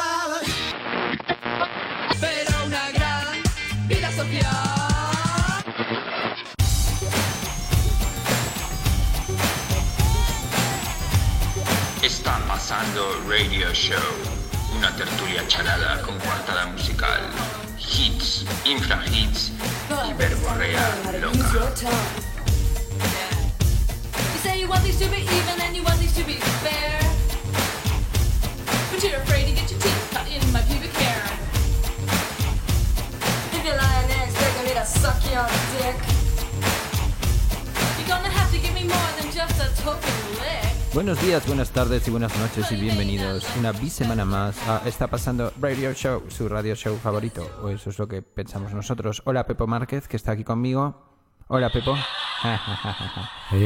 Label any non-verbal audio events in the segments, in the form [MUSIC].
Island. Pero una gran vida social. Está pasando Radio Show, una tertulia charada con coartada musical, hits, infrahits y verborrea loca. You say you want these to be even and you want these to be fair. But you're afraid to get your teeth cut in my pubic hair. If you're lying there expecting me to suck your dick, you're gonna have to give me more than just a token lick. Buenos días, buenas tardes y buenas noches y bienvenidos una bisemana más a Está Pasando Radio Show, su radio show favorito, o eso es lo que pensamos nosotros. Hola Pepo Márquez, que está aquí conmigo. Hola Pepo. [LAUGHS]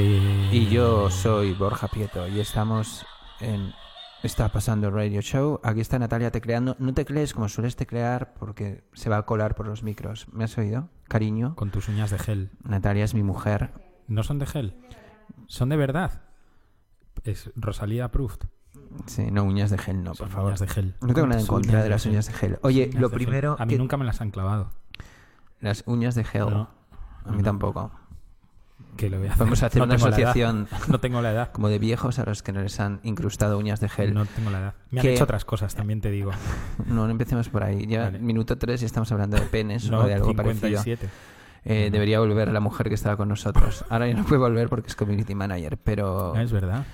Y yo soy Borja Prieto y estamos en Está Pasando Radio Show. Aquí está Natalia tecleando. No teclees como sueles teclear porque se va a colar por los micros. ¿Me has oído? Cariño. Con tus uñas de gel. Natalia es mi mujer. No son de gel. Son de verdad. Es Rosalía Approved. Sí, no uñas de gel, no, Son por favor. uñas de gel. No tengo nada en contra uñas de las uñas de gel. Oye, Uñas lo primero. A mí que- nunca me las han clavado. Las uñas de gel. No. A mí No. tampoco. Que lo voy a hacer. Vamos a hacer No una asociación [LAUGHS] No tengo la edad. como de viejos a los que no les han incrustado uñas de gel. No tengo la edad. Me han Que- hecho otras cosas, también te digo. [LAUGHS] No, no empecemos por ahí. Ya Vale. minuto 3 y estamos hablando de penes o de algo parecido. 57. Eh, debería volver la mujer que estaba con nosotros. Ahora ya no puede volver porque es community manager, pero Ah, Es verdad.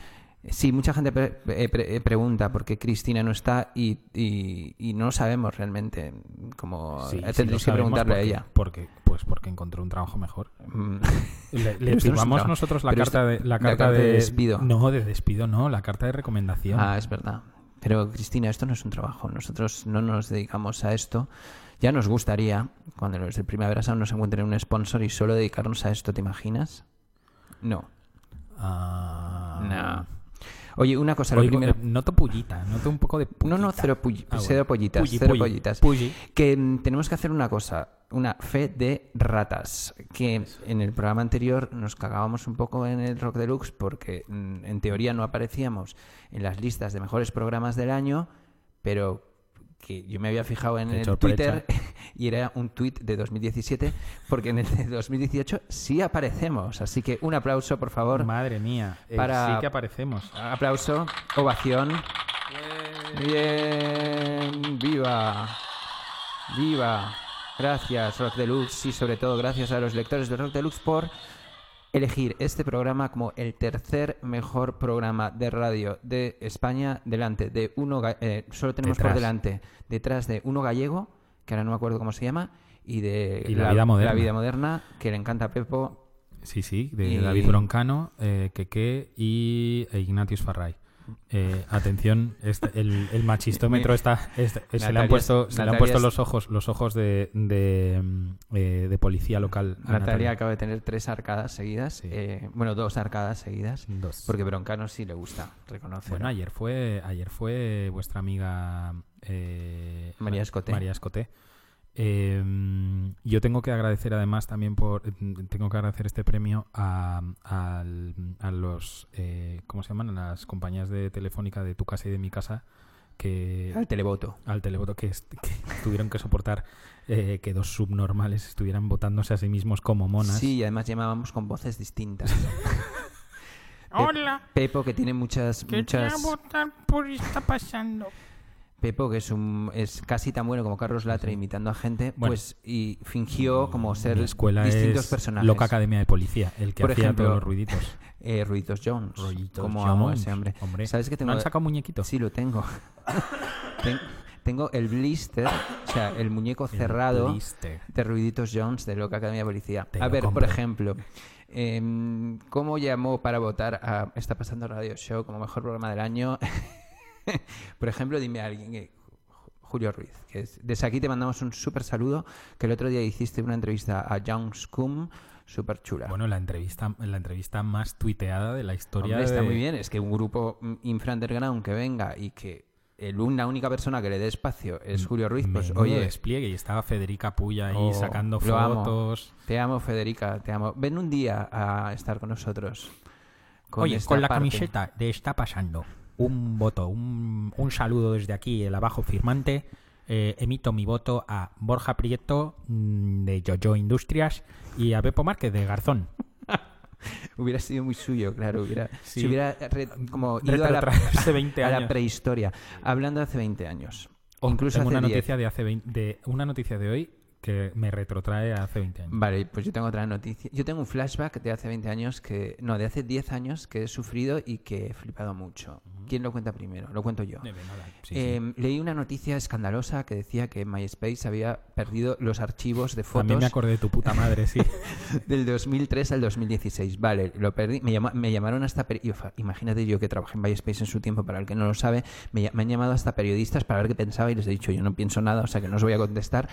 sí, mucha gente pre- eh, pre- eh, pregunta por qué Cristina no está y, y- y no sabemos realmente. Como Sí, que preguntarle a ella. Porque, pues porque encontró un trabajo mejor. Mm. [LAUGHS] Le, le [LAUGHS] no firmamos nosotros la carta, de, la la carta, carta de de, despido. No, de despido no, la carta de recomendación. Ah, es verdad. Pero Cristina, esto no es un trabajo. Nosotros no nos dedicamos a esto. Ya nos gustaría, cuando los de Primavera Sound nos encuentren un sponsor y solo dedicarnos a esto, ¿te imaginas? No. Ah. No. Oye, una cosa, lo Oigo, primero... eh, noto pullita, noto un poco de pullita. No, no, cero, Ah, cero pollitas, Pulli, cero pulli, pollitas. pulli. Que mm, tenemos que hacer una cosa, una fe de ratas. Que en el programa anterior nos cagábamos un poco en el Rock Deluxe porque mm, en teoría no aparecíamos en las listas de mejores programas del año, pero que yo me había fijado en Qué el sorpresa. Twitter [LAUGHS] y era un tweet de 2017 porque en el de 2018 sí aparecemos. Así que un aplauso, por favor. Madre mía, eh, Para- sí que aparecemos. Aplauso, ovación. Bien, viva, viva. Gracias, Rock Deluxe, y sobre todo gracias a los lectores de Rock Deluxe por elegir este programa como el tercer mejor programa de radio de España delante de uno, eh, solo tenemos por delante, detrás de uno gallego, que ahora no me acuerdo cómo se llama, y de Y La Vida Moderna. La vida moderna, que le encanta a Pepo. Sí, sí, de Y- David Broncano, eh, Keke y Ignatius Farray. Eh, atención, este- el, el machistómetro está, este- se, le Natalia- han puesto, se le han Natalia puesto es- los ojos, los ojos de, de, mm, eh, de policía local. a Natalia acaba de tener tres arcadas seguidas, Sí. eh, bueno, dos arcadas seguidas. Dos. Porque Broncano sí le gusta, reconoce. Bueno, ayer fue, ayer fue vuestra amiga eh, María Escoté. María Escoté. Eh, yo tengo que agradecer además también por tengo que agradecer este premio a, al- a los eh, ¿cómo se llaman? A las compañías de telefónica de tu casa y de mi casa que Al televoto. al televoto que, [LAUGHS] tuvieron que soportar eh, que dos subnormales estuvieran votándose a sí mismos como monas. Sí, y además llamábamos con voces distintas. [LAUGHS] Hola, Pepo, que tiene muchas... quería muchas... votar por está pasando. Pepo, que es, un, es casi tan bueno como Carlos Latre imitando a gente, Bueno. pues y fingió como ser escuela distintos es personajes. Loca Academia de Policía, el que Por hacía ejemplo, todos los ruiditos. [LAUGHS] Eh, Ruiditos Jones. Rollitos como amo a Jones, ese hombre. hombre. ¿Sabes que tengo? ¿No han sacado muñequito? Sí, lo tengo. [LAUGHS] Ten- Tengo el blister, o sea, el muñeco cerrado blister. de Ruiditos Jones de Loca Academia de Policía. Te a ver, por ejemplo, em, ¿cómo llamó para votar a Está pasando Radio Show como mejor programa del año? [LAUGHS] por ejemplo, dime a alguien que Julio Ruiz, que es- desde aquí te mandamos un súper saludo, que el otro día hiciste una entrevista a Young Scum, súper chula. Bueno, la entrevista, la entrevista más tuiteada de la historia. Hombre, está de- muy bien, es que un grupo mm, infra underground que venga y que el, una única persona que le dé espacio es Julio Ruiz, pues Menudo oye, despliegue y estaba Federica Puya ahí Oh, sacando amo. fotos. te amo Federica, te amo. Ven un día a estar con nosotros. Oye, esta con la parte. camiseta de Está pasando. Un voto, un, un saludo desde aquí, el abajo firmante. Eh, emito mi voto a Borja Prieto mm, de Jojo Industrias y a Pepo Márquez de Garzón. [LAUGHS] Hubiera sido muy suyo, claro. Hubiera, [LAUGHS] Sí. Si hubiera re- como ido a la, Retrotraerse 20 [LAUGHS] a la años. prehistoria. Hablando de hace 20 años. Oh, incluso tengo hace una 10. noticia de hace 20 de una noticia de hoy que me retrotrae a hace 20 años. Vale, pues yo tengo otra noticia. Yo tengo un flashback de hace 20 años que. No, de hace 10 años que he sufrido y que he flipado mucho. ¿Quién lo cuenta primero? Lo cuento yo. De nada, sí, sí. Eh, Leí una noticia escandalosa que decía que MySpace había perdido los archivos de fotos También me acordé de tu puta madre, sí. [LAUGHS] del 2003 al 2016. Vale, lo perdí. Me, llama- me llamaron hasta... Imagínate yo que trabajé en MySpace en su tiempo, para el que no lo sabe, me han llamado hasta periodistas para ver qué pensaba y les he dicho, yo no pienso nada, o sea que no os voy a contestar.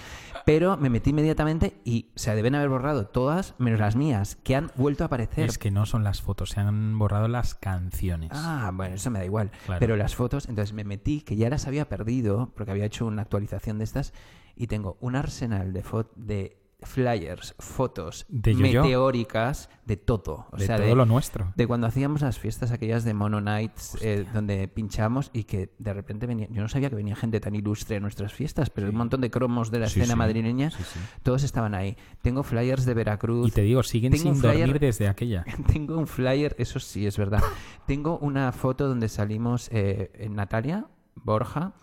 Pero me metí inmediatamente y se deben haber borrado todas, menos las mías, que han vuelto a aparecer. es que no son las fotos, se han borrado las canciones. Ah, bueno, eso me da igual. Claro. Pero las fotos, entonces me metí, que ya las había perdido, porque había hecho una actualización de estas, y tengo un arsenal de, de flyers, fotos De meteóricas, de todo. O de sea, todo de, lo nuestro. de cuando hacíamos las fiestas aquellas de Mono Nights, eh, donde pinchamos y que de repente venía. Yo no sabía que venía gente tan ilustre a nuestras fiestas, pero un montón de cromos de la Sí, escena sí. madrileña, Sí, sí. todos estaban ahí. Tengo flyers de Veracruz. Y te digo, siguen Tengo sin flyer- dormir desde aquella. [LAUGHS] Tengo un flyer, eso sí, es verdad. [LAUGHS] Tengo una foto donde salimos eh, en Natalia, Borja,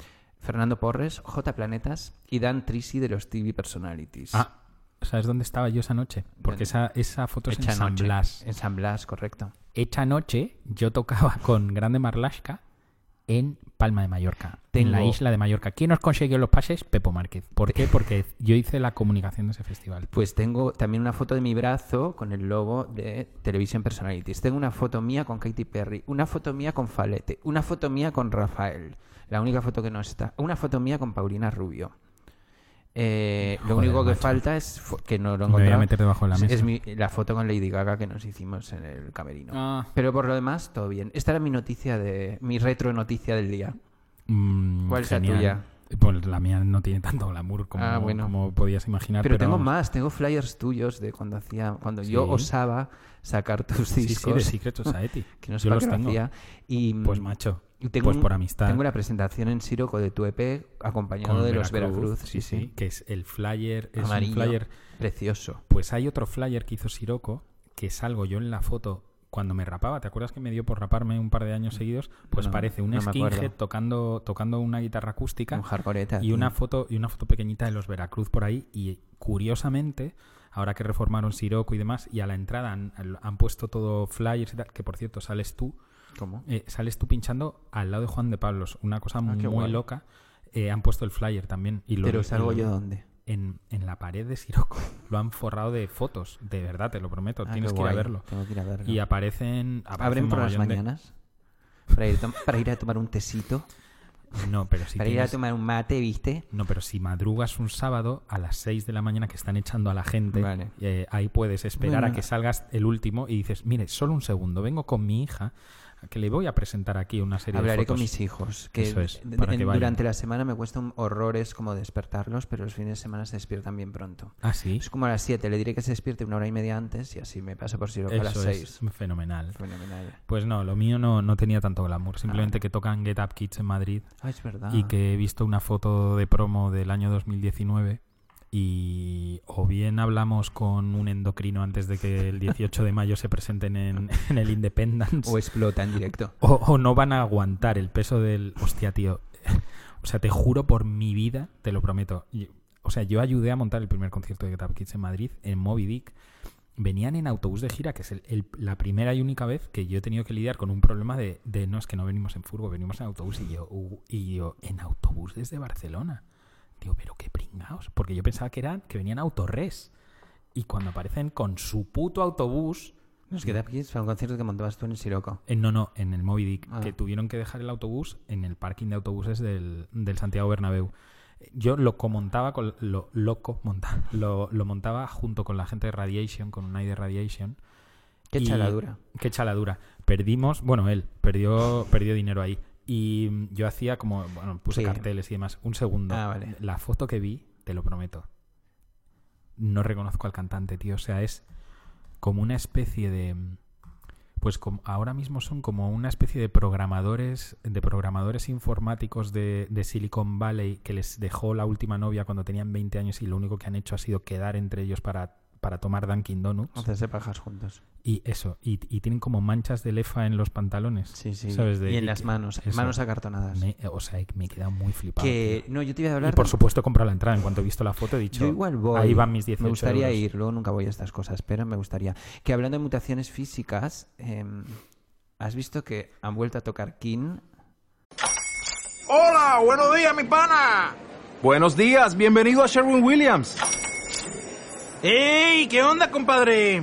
Fernando Porres, J Planetas y Dan Trisi de los TV Personalities. Ah, ¿sabes dónde estaba yo esa noche? Porque esa, esa foto es en Hecha San. Blas. En San Blas, correcto. Hecha noche, yo tocaba [LAUGHS] con Grande Marlasca en Palma de Mallorca, en la isla de Mallorca. ¿Quién nos consiguió los pases? Pepo Márquez. ¿Por qué? Porque yo hice la comunicación de ese festival. Pues tengo también una foto de mi brazo con el logo de Television Personalities. Tengo una foto mía con Katy Perry, una foto mía con Falete, una foto mía con Rafael, la única foto que no está, una foto mía con Paulina Rubio. Eh, lo único que macho. falta es que no lo he Me voy a encontrado. meter debajo de la es- mesa. Es mi- la foto con Lady Gaga que nos hicimos en el camerino. Ah. Pero por lo demás, todo bien. Esta era mi noticia de mi retro noticia del día. Mm, ¿Cuál es la genial. tuya? Pues la mía no tiene tanto glamour como, Ah, bueno. como podías imaginar. Pero, Pero, tengo más, tengo flyers tuyos de cuando hacía, cuando yo Sí. osaba sacar tus Sí, sí, discos. de Secret [LAUGHS] Society. que no Yo sepa los tengo. hacía. Y, Pues macho, y tengo pues por amistad. Tengo la presentación en Siroco de tu EP acompañado con de los Veracruz. sí, sí, que es el flyer, es Amarillo. un flyer. Precioso. Pues hay otro flyer que hizo Siroco, que salgo yo en la foto cuando me rapaba. ¿Te acuerdas que me dio por raparme un par de años seguidos? Pues No, parece un no skinhead tocando, tocando una guitarra acústica Un hardcoreta. y tío. una foto y una foto pequeñita de los Veracruz por ahí y curiosamente ahora que reformaron Siroco y demás y a la entrada han, han puesto todo flyers y tal que por cierto sales tú ¿Cómo? eh, sales tú pinchando al lado de Juan de Pablos una cosa Ah, muy guay. loca Eh, han puesto el flyer también y lo, Pero salgo yo dónde. en, en la pared de Siroco [LAUGHS] lo han forrado de fotos de verdad te lo prometo Ah, tienes que ir a verlo Tengo que ir a verlo. y aparecen, aparecen ¿Abren por las de- mañanas? Para ir, tom- para ir a tomar un tecito. no pero si para ir a tomar un mate, ¿viste? No, pero si madrugas un sábado a las 6 de la mañana que están echando a la gente, Vale. eh, ahí puedes esperar a que salgas el último y dices, mire, solo un segundo, vengo con mi hija, que le voy a presentar aquí una serie Hablaré de fotos. con mis hijos. Que Eso es, para en- que vayan. durante la semana me cuestan horrores como despertarlos, pero los fines de semana se despiertan bien pronto. Ah, sí. Es como a las 7, le diré que se despierte una hora y media antes y así me paso por Siroco a las Eso 6. es fenomenal. Fenomenal. Pues no, lo mío no, no tenía tanto glamour. Ah. Simplemente que tocan Get Up Kids en Madrid Ah, es verdad. y que he visto una foto de promo del año 2019 y o bien hablamos con un endocrino antes de que el 18 de mayo se presenten en, [LAUGHS] en el Independence O explota en directo. o, o no van a aguantar el peso del... Hostia, tío. O sea, te juro por mi vida, te lo prometo. O sea, yo ayudé a montar el primer concierto de Get Up Kids en Madrid, en Moby Dick, venían en autobús de gira, que es el- el- la primera y única vez que yo he tenido que lidiar con un problema de, de, no, es que no venimos en furgo, venimos en autobús. Y yo, y yo en autobús desde Barcelona. Digo, pero qué pringaos. Porque yo pensaba que eran que venían autorres. Y cuando aparecen con su puto autobús, Nos queda aquí para un concierto que montabas tú en el Siroco. en, no, no, en el Moby Dick, Ah. que tuvieron que dejar el autobús en el parking de autobuses del, del Santiago Bernabéu. Yo lo montaba con lo loco monta, lo, lo montaba junto con la gente de Radiation, con un de Radiation. Qué chaladura. Qué chaladura. Perdimos, bueno, él perdió, perdió dinero ahí. Y yo hacía como, bueno, puse Sí. carteles y demás. Un segundo. Ah, vale. La foto que vi, te lo prometo. No reconozco al cantante, tío. O sea, es como una especie de. Pues como, ahora mismo son como una especie de programadores, de programadores informáticos de, de Silicon Valley que les dejó la última novia cuando tenían 20 años y lo único que han hecho ha sido quedar entre ellos para, para tomar Dunkin' Donuts. Hacerse pajas juntos. Y eso, y, y tienen como manchas de lefa en los pantalones. Sí, sí. ¿sabes? De- y en y las que- manos. eso. Manos acartonadas. Me- o sea, me he quedado muy flipado. que, tío. no, yo te iba a Y hablar... por de- supuesto he comprado la entrada. En cuanto he visto la foto he dicho, Yo igual voy. ahí van mis 18 Me gustaría euros. ir, luego nunca voy a estas cosas, pero me gustaría. Que hablando de mutaciones físicas, em, ¿has visto que han vuelto a tocar King? Hola, buenos días, mi pana. Buenos días, bienvenido a Sherwin Williams. ¡Ey! ¿Qué onda, compadre?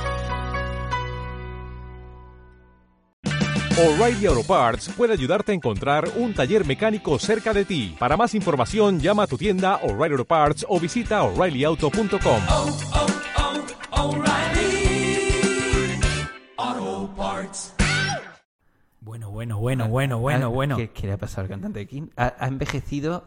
O'Reilly Auto Parts puede ayudarte a encontrar un taller mecánico cerca de ti. Para más información, llama a tu tienda O'Reilly Auto Parts o visita oreillyauto.com. Bueno, bueno, bueno, bueno, bueno, Ah, bueno. ¿Qué, qué le ha pasado al cantante de King? Ha, ha envejecido...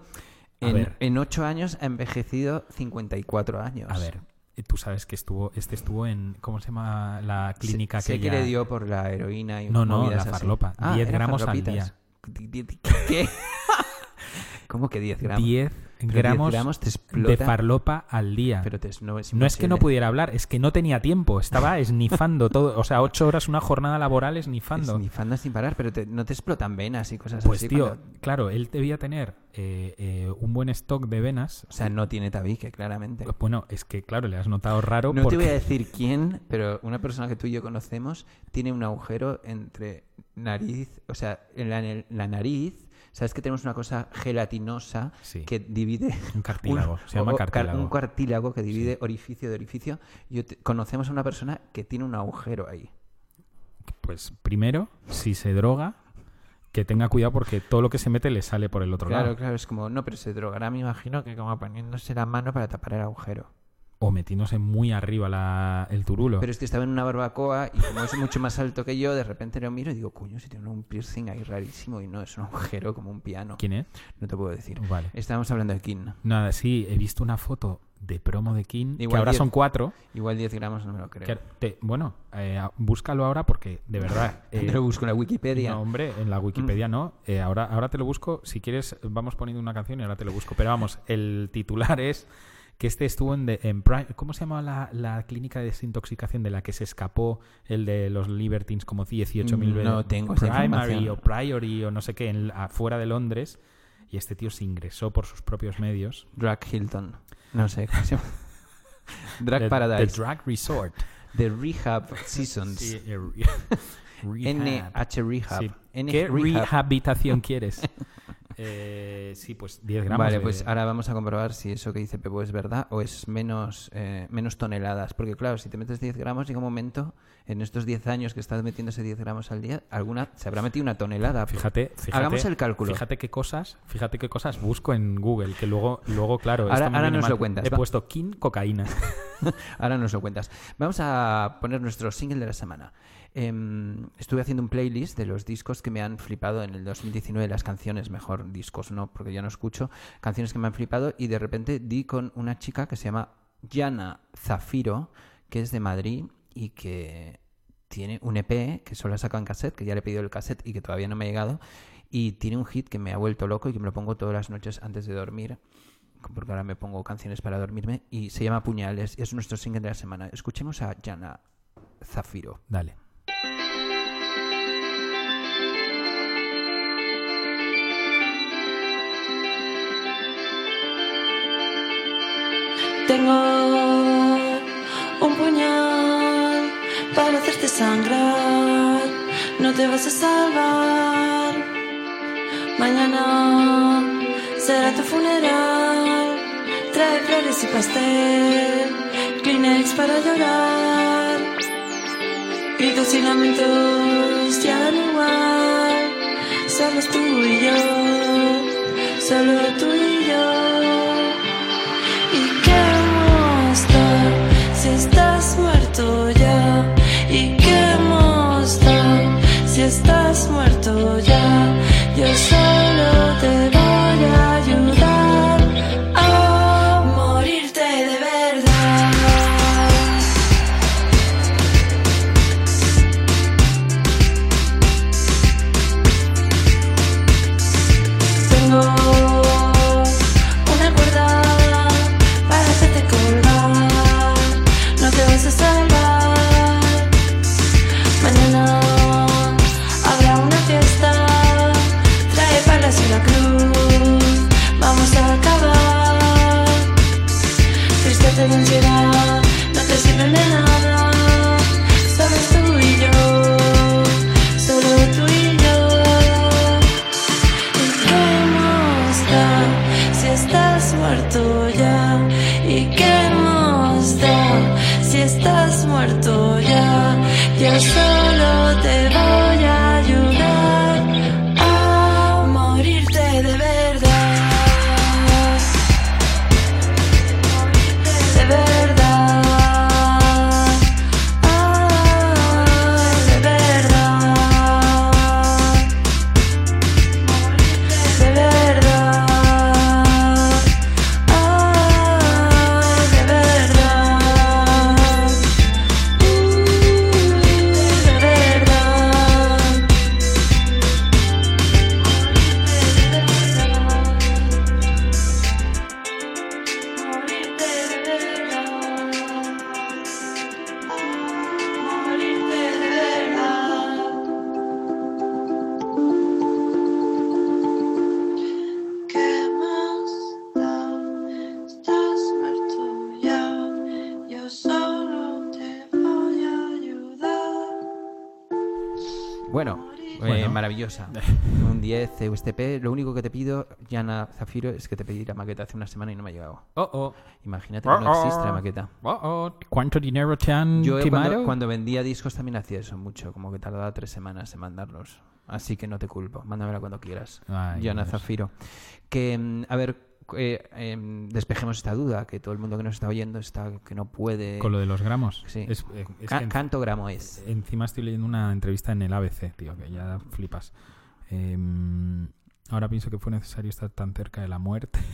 En, en ocho años ha envejecido 54 años. A ver, tú sabes que estuvo, este estuvo en, ¿cómo se llama la clínica sé, sé que le dio por la heroína y No, no, la farlopa. Ah, 10 eran gramos al farlopitas. ¿Qué? [LAUGHS] ¿Cómo que 10 gramos? 10 Pero 10 gramos, gramos te de farlopa al día. Pero te- no es no es que no pudiera hablar, es que no tenía tiempo. Estaba [LAUGHS] esnifando todo. O sea, ocho horas una jornada laboral esnifando. Esnifando sin parar, pero te- no te explotan venas y cosas Pues así. tío, cuando- claro, él debía tener eh, eh, un buen stock de venas. O sea, no tiene tabique, claramente. Bueno, es que claro, le has notado raro No porque te voy a decir [LAUGHS] quién, pero una persona que tú y yo conocemos tiene un agujero entre nariz, o sea, en la, en la nariz. Sabes que tenemos una cosa gelatinosa Sí. que divide. un [LAUGHS] cartílago. se llama cartílago. Un cartílago que divide orificio de orificio. Yo te- conocemos a una persona que tiene un agujero ahí. Pues primero, si se droga, que tenga cuidado porque todo lo que se mete le sale por el otro Claro, lado. claro, es como, no, pero se drogará, me imagino, que como poniéndose la mano para tapar el agujero. O metiéndose muy arriba la- el turulo. Pero es que estaba en una barbacoa y como es mucho más alto que yo, de repente lo miro y digo, coño, si tiene un piercing ahí rarísimo y no, es un agujero como un piano. ¿Quién es? No te puedo decir. Vale. Estábamos hablando de King. Nada, sí, he visto una foto de promo de King, que ahora diez- son cuatro. Igual 10 gramos no me lo creo. que te- bueno, eh, búscalo ahora porque, de verdad... [LAUGHS] eh, Te lo busco en la Wikipedia. No, hombre, en la Wikipedia no. Eh, ahora, ahora te lo busco. Si quieres, vamos poniendo una canción y ahora te lo busco. Pero vamos, el titular es que este estuvo en, de- en Pri- ¿Cómo se llama la, la clínica de desintoxicación de la que se escapó el de los Libertines como 18.000 veces? No tengo Primary o Priory o no sé qué, en, afuera de Londres. Y este tío se ingresó por sus propios medios. Drag Hilton. No sé. ¿cómo se llama? [LAUGHS] Drag The- Paradise. The Drag Resort. The Rehab Seasons. Sí, [LAUGHS] rehab. NH Rehab. Sí. ¿Qué Rehab. rehabilitación quieres? [LAUGHS] Eh, sí, pues 10 gramos. Vale, de- pues ahora vamos a comprobar si eso que dice Pepo es verdad o es menos, eh, menos toneladas. Porque claro, si te metes 10 gramos, llega un momento, en estos 10 años que estás metiéndose 10 gramos al día, alguna se habrá metido una tonelada. Fíjate, fíjate. Hagamos el cálculo. Fíjate qué cosas, fíjate qué cosas busco en Google, que luego, luego claro, Ahora- ahora nos mal. lo cuentas, He va. puesto kin cocaína. [LAUGHS] Ahora nos lo cuentas. Vamos a poner nuestro single de la semana. Em, estuve haciendo un playlist de los discos que me han flipado en el 2019, las canciones, mejor discos no, porque ya no escucho, canciones que me han flipado y de repente di con una chica que se llama Yana Zafiro, que es de Madrid y que tiene un EP que solo ha sacado en cassette, que ya le he pedido el cassette y que todavía no me ha llegado. Y tiene un hit que me ha vuelto loco y que me lo pongo todas las noches antes de dormir. Porque ahora me pongo canciones para dormirme. Y se llama Puñales. Y es nuestro single de la semana. Escuchemos a Jana Zafiro. Dale. Tengo un puñal para hacerte sangrar. No te vas a salvar. Mañana será tu funeral. Trae flores y pastel. Kleenex para llorar. Gritos y lamentos ya dan igual. Solo tú y yo. Solo tú y yo. Estás muerto ya? Yo solo te no te Un 10 USTP. Lo único que te pido, Jana Zafiro, es que te pedí la maqueta hace una semana y no me ha llegado. Oh, oh. Imagínate que no Oh, existe la maqueta. ¿Cuánto dinero te han Yo eh, cuando, cuando vendía discos también hacía eso mucho, como que tardaba tres semanas en mandarlos. Así que no te culpo, mándamela cuando quieras. Ay, Jana Dios. Zafiro. Que, mm, a ver, eh, em, despejemos esta duda, que todo el mundo que nos está oyendo está que no puede... Con lo de los gramos. Sí. Es, eh, es Ca- que en- canto gramo es. Encima estoy leyendo una entrevista en el ABC, tío, que ya flipas. Em, ahora pienso que fue necesario estar tan cerca de la muerte. [LAUGHS]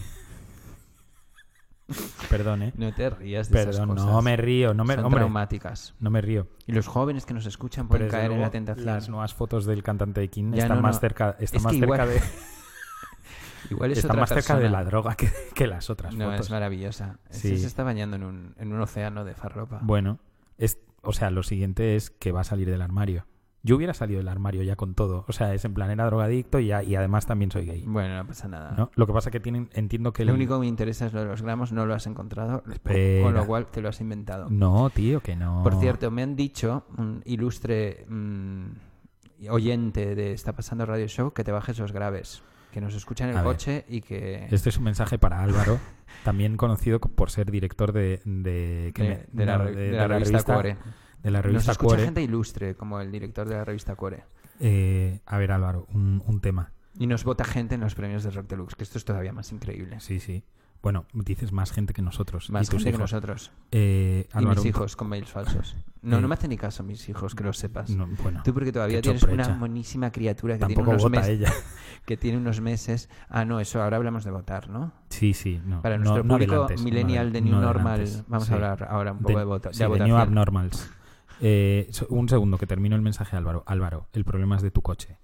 Perdón, ¿eh? No te rías de esas cosas. no me río, no me, Son hombre, traumáticas. no me río. Y los jóvenes que nos escuchan pueden caer en la tentación. Las nuevas fotos del cantante de King Ya, están no, más no. cerca, están Es más cerca igual- de, [LAUGHS] Igual es están otra más cerca de la droga que, que las otras No, fotos. es maravillosa. Sí. se está bañando en un, en un océano de farropa. Bueno, es, o sea, lo siguiente es que va a salir del armario. Yo hubiera salido del armario ya con todo. O sea, es en plan, era drogadicto y, ya- y además también soy gay. Bueno, no pasa nada. ¿no? Lo que pasa que tienen, entiendo que... Lo el- único que me interesa es lo de los gramos, no lo has encontrado, Espera. con lo cual te lo has inventado. No, tío, que no. Por cierto, me han dicho, un ilustre mm, oyente de Está Pasando Radio Show, que te bajes los graves, que nos escucha en el A ver. coche y que... Este es un mensaje para Álvaro, también conocido co- por ser director de... De, de, me- de la, la revista Cuore. De la Nos revista escucha Cuore. gente ilustre, como el director de la revista Cuore. Eh, a ver, Álvaro, un, un tema. Y nos vota gente en los premios de Rock Deluxe, que esto es todavía más increíble. Sí, sí. Bueno, dices más gente que nosotros. Más y tus gente que nosotros. Eh, y Álvaro, mis un- hijos con mails falsos. No, Eh, no me hacen ni caso mis hijos, que lo sepas. no, bueno, Tú porque todavía tienes una monísima criatura que tiene, unos vota meses, ella. [LAUGHS] que tiene unos meses. Ah, no, eso ahora hablamos de votar, ¿no? Sí, sí. No, Para nuestro no público millennial de New Normal, vamos Sí. a hablar ahora un poco de, vota- sí, de de. New Abnormals. Eh, un segundo, que termino el mensaje, Álvaro. Álvaro, el problema es de tu coche.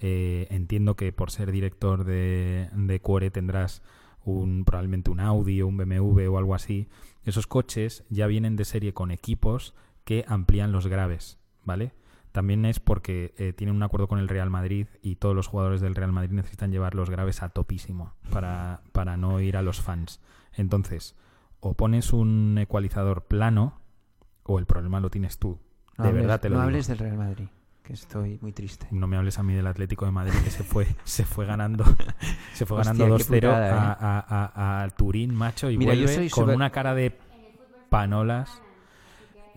Eh, entiendo que por ser director de, de tendrás un, probablemente un Audi o un BMW o algo así. Esos coches ya vienen de serie con equipos que amplían los graves, ¿vale? También es porque eh, tienen un acuerdo con el Real Madrid y todos los jugadores del Real Madrid necesitan llevar los graves a topísimo para, para no ir a los fans. Entonces, o pones un ecualizador plano o el problema lo tienes tú. No de hables- verdad te lo no digo. hables del Real Madrid, que estoy muy triste. No me hables a mí del Atlético de Madrid que se fue, [LAUGHS] se fue ganando, [LAUGHS] se fue Hostia, ganando qué 2-0 putada, ¿eh? a, a- a- a Turín, macho, y Mira, yo vuelve soy con súper- una cara de panolas.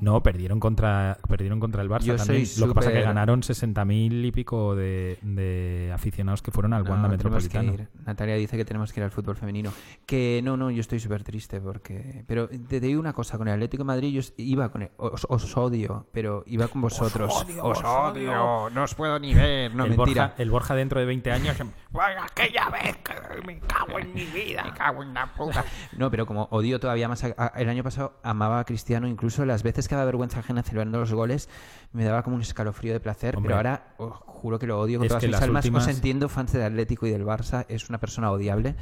No, perdieron contra, perdieron contra el Barça Yo también. Lo que pasa es que ganaron 60.000 y pico de, de aficionados que fueron al Wanda No, tenemos que Metropolitano. ir. Natalia dice que tenemos que ir al fútbol femenino. Que no, no, yo estoy súper triste porque... Pero te digo una cosa, con el Atlético de Madrid yo iba con... el- os, os odio, pero iba con vosotros. Os odio, no os puedo ni ver. No, el, mentira. Borja, el Borja dentro de 20 años... Bueno, aquella vez que me cago en mi vida, me cago en la puta. [LAUGHS] No, pero como odio todavía más. a- a- el año pasado amaba a Cristiano, incluso las veces que daba vergüenza ajena celebrando los goles, me daba como un escalofrío de placer. Hombre. pero ahora os juro que lo odio con Es todas mis almas. últimas- Os entiendo, fans del Atlético y del Barça, es una persona odiable.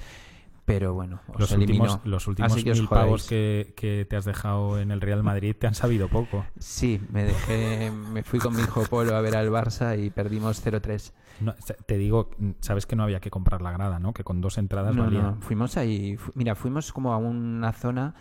Pero bueno, os Los últimos, los últimos Así que mil pavos que, que te has dejado en el Real Madrid te han sabido poco. Sí, me dejé, me fui con mi hijo Polo a ver al Barça y perdimos 0-3. No, te digo, sabes que no había que comprar la grada, ¿no? Que con dos entradas No, valía. no, fuimos ahí, fu- mira, fuimos como a una zona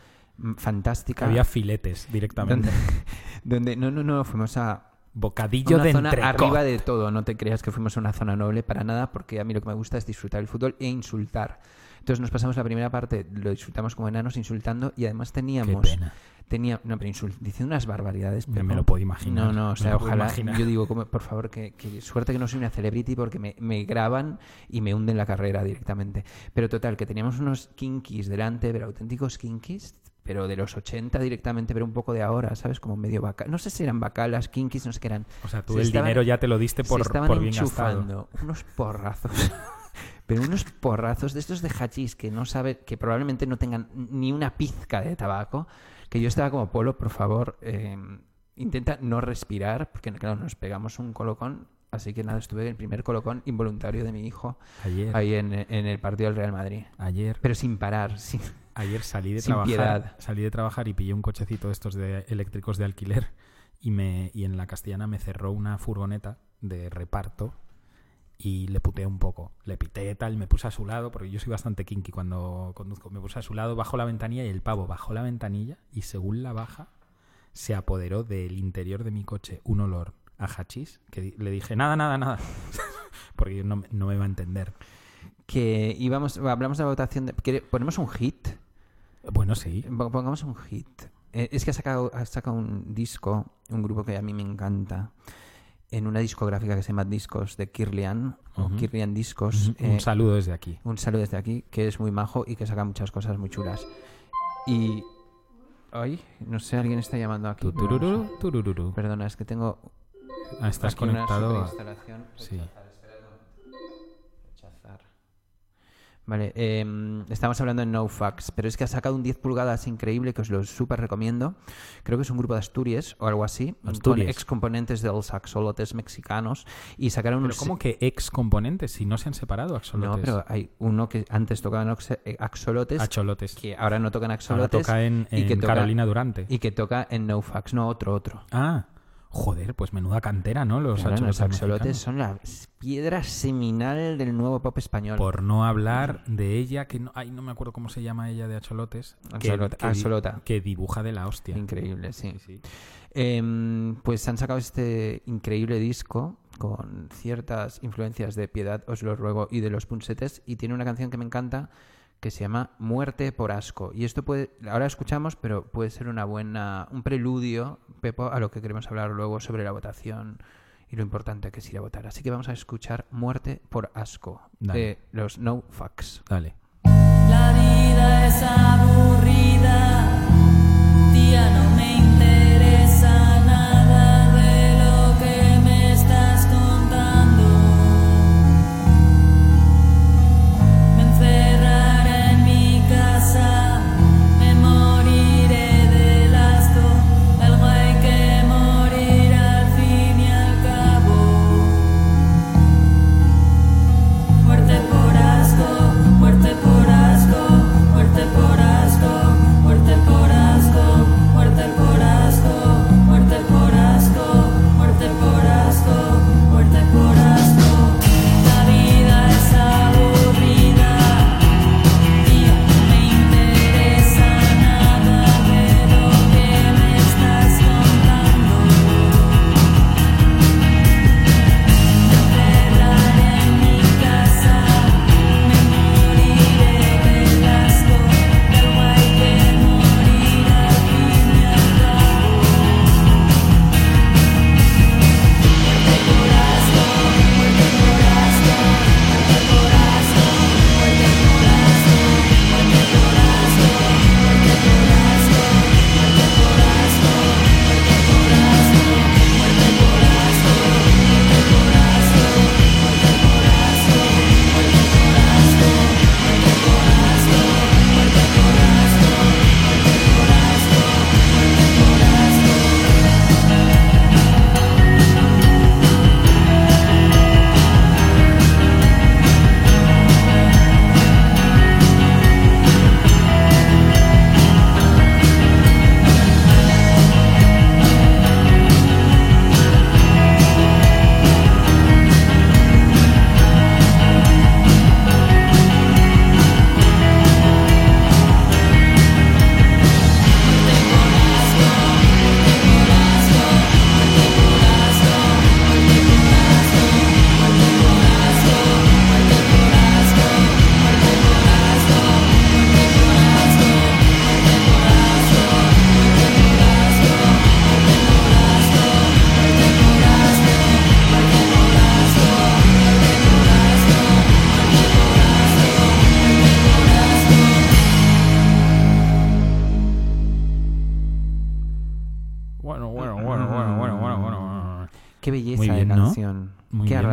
fantástica. Había filetes directamente. Donde, [LAUGHS] donde- no, no, no, fuimos a Bocadillo una de zona entrecot. arriba de todo. No te creas que fuimos a una zona noble para nada, porque a mí lo que me gusta es disfrutar el fútbol e insultar. Entonces nos pasamos la primera parte, lo disfrutamos como enanos insultando y además teníamos... Qué pena. Tenía, no, pero insult- diciendo unas barbaridades. Pero me lo puedo imaginar, No, no, o sea, ojalá. Yo digo, como, por favor, que, que suerte que no soy una celebrity porque me, me graban y me hunden la carrera directamente. Pero total, que teníamos unos kinkis delante, pero auténticos kinkis, pero de los 80 directamente, pero un poco de ahora, ¿sabes? Como medio vaca. No sé si eran bacalas, kinkis, no sé qué eran. O sea, tú Se el estaban- dinero ya te lo diste se por, estaban por bien gastado. enchufando unos porrazos. [LAUGHS] Pero unos porrazos de estos de hachís que no sabe, que probablemente no tengan ni una pizca de tabaco, que yo estaba como Polo, por favor, eh, intenta no respirar, porque claro, nos pegamos un colocón, así que nada, estuve en el primer colocón involuntario de mi hijo Ayer, ahí en, en el partido del Real Madrid. ayer, Pero sin parar, [LAUGHS] sin... ayer salí de sin trabajar, piedad. salí de trabajar y pillé un cochecito de estos de eléctricos de alquiler y me y en la Castellana me cerró una furgoneta de reparto y le puteé un poco. Le pité tal, me puse a su lado, porque yo soy bastante kinky cuando conduzco. Me puse a su lado, bajo la ventanilla y el pavo bajó la ventanilla y según la baja se apoderó del interior de mi coche un olor a hachís que le dije nada, nada, nada. [LAUGHS] porque no, no me va a entender. Que íbamos, hablamos de la votación, de, ¿quiere- ponemos un hit. Bueno, sí. Po- Pongamos un hit. Eh, es que ha sacado, ha sacado un disco, un grupo que a mí me encanta, en una discográfica que se llama Discos de Kirlian, o. Kirlian Discos. Un eh, saludo desde aquí. un saludo desde aquí, que es muy majo y que saca muchas cosas muy chulas. Y... Ay, no sé, alguien está llamando aquí. Tu, tururú, tururú. Perdona, es que tengo Ah, estás aquí una conectado. a- superinstalación. Sí. Vale, eh, estamos hablando de NoFax, pero es que ha sacado un 10 pulgadas increíble que os lo súper recomiendo. Creo que es un grupo de Asturias o algo así, con Asturias. ex componentes de los axolotes mexicanos y sacaron Pero unos... ¿cómo que ex componentes si no se han separado axolotes? No, pero hay uno que antes tocaban eh, axolotes, Acholotes. que ahora no tocan Ahora axolotes toca en, y que en toca- Carolina Durante. y que toca en NoFax, no otro, otro. Ah, joder, pues menuda cantera, ¿no? Los Claro, los axolotes son la piedra seminal del nuevo pop español. Por no hablar de ella, que no, ay, no me acuerdo cómo se llama ella de Acholotes. que- Axolota- que, Axolota. que dibuja de la hostia. Increíble, sí. Sí, sí. Em, pues han sacado este increíble disco con ciertas influencias de Piedad, os lo ruego, y de los Punsetes, y tiene una canción que me encanta que se llama Muerte por asco. Y esto puede, ahora escuchamos, pero puede ser una buena, un preludio, Pepo, a lo que queremos hablar luego sobre la votación y lo importante que es ir a votar. Así que vamos a escuchar Muerte por asco Dale. de los No Fucks. Dale. La vida es aburrida, tía, no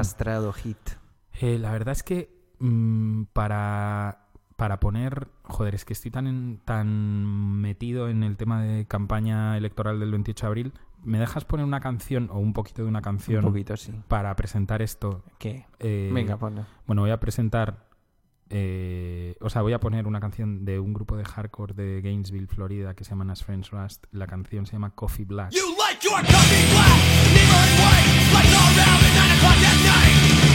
arrastrado hit. Eh, la verdad es que mm, para, para poner... Joder, es que estoy tan, en- tan metido en el tema de campaña electoral del 28 de abril. ¿Me dejas poner una canción o un poquito de una canción Un poquito, sí. para presentar esto? ¿Qué? Eh, Venga, ponlo. Bueno, voy a presentar... eh, o sea, voy a poner una canción de un grupo de hardcore de Gainesville, Florida, que se llama As Friends Rust. La canción se llama Coffee Black. You like your coffee black, neither in white, lights all around at 9 o'clock at night.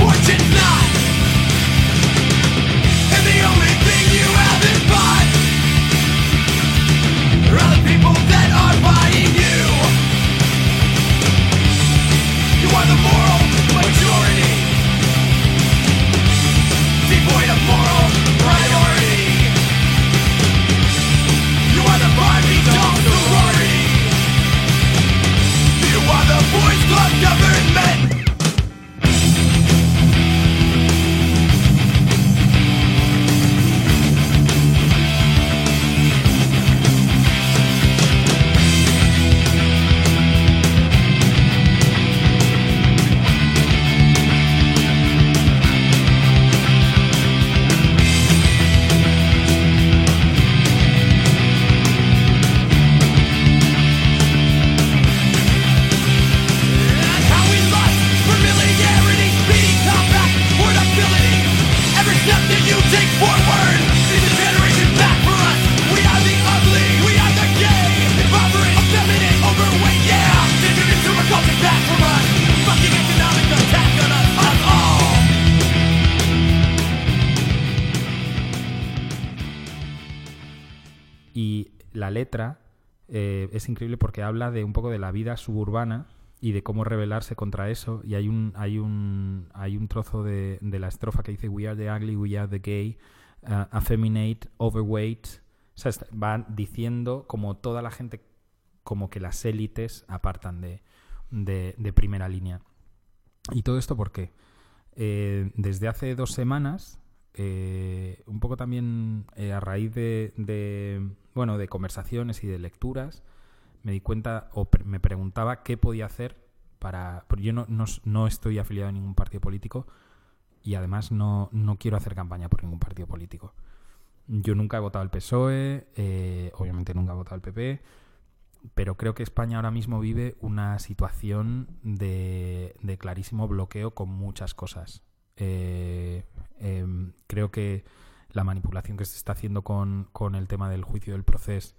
fortune's not. Eh, es increíble porque habla de un poco de la vida suburbana y de cómo rebelarse contra eso. Y hay un, hay un, hay un trozo de, de la estrofa que dice We are the ugly, we are the gay, uh, overweight. O sea, va diciendo como toda la gente, como que las élites apartan de, de, primera línea. ¿Y todo esto por qué? Eh, desde hace dos semanas, eh, un poco también a raíz de, bueno, de conversaciones y de lecturas, me di cuenta o me preguntaba qué podía hacer para... Porque yo no, no, no estoy afiliado a ningún partido político y además no, no quiero hacer campaña por ningún partido político. Yo nunca he votado al PSOE, eh, obviamente nunca he votado al PP, pero creo que España ahora mismo vive una situación de, de clarísimo bloqueo con muchas cosas. Eh, em, creo que la manipulación que se está haciendo con, con el tema del juicio del proceso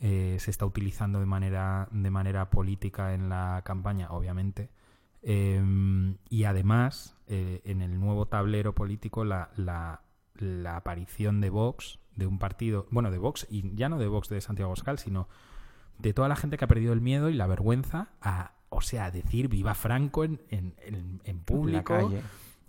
eh, se está utilizando de manera, de manera política en la campaña, obviamente. Em, y además, eh, en el nuevo tablero político, la, la, la aparición de Vox, de un partido, bueno, de Vox, y ya no de Vox de Santiago Oscal, sino de toda la gente que ha perdido el miedo y la vergüenza a, o sea, a decir viva Franco en, en, en- en público calle.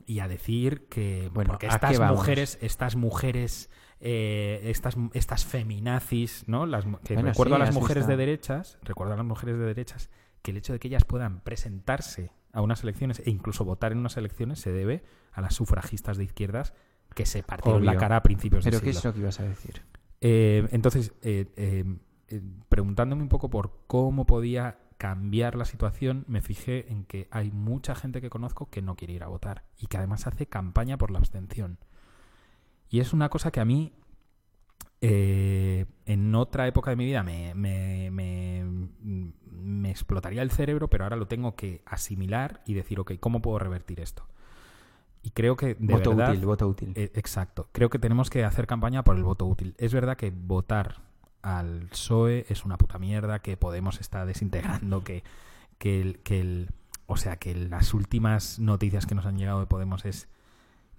Y a decir que Bueno, porque ¿a qué estas mujeres, estas mujeres, eh, estas, estas feminazis, ¿no? Las, que Bueno, recuerdo sí, a las mujeres está. de derechas, recuerdo a las mujeres de derechas que el hecho de que ellas puedan presentarse a unas elecciones e incluso votar en unas elecciones se debe a las sufragistas de izquierdas que se partieron la cara a principios ¿Pero de qué siglo. es lo que ibas a decir? Eh, entonces, eh, preguntándome un poco por cómo podía cambiar la situación, me fijé en que hay mucha gente que conozco que no quiere ir a votar y que además hace campaña por la abstención. Y es una cosa que a mí, eh, en otra época de mi vida, me, me- me- me explotaría el cerebro, pero ahora lo tengo que asimilar y decir, ok, ¿cómo puedo revertir esto? Y creo que de voto verdad, útil, voto útil. eh, exacto. Creo que tenemos que hacer campaña por el voto útil. Es verdad que votar al PSOE es una puta mierda, que Podemos está desintegrando, que, que, el, que el- O sea, que las últimas noticias que nos han llegado de Podemos es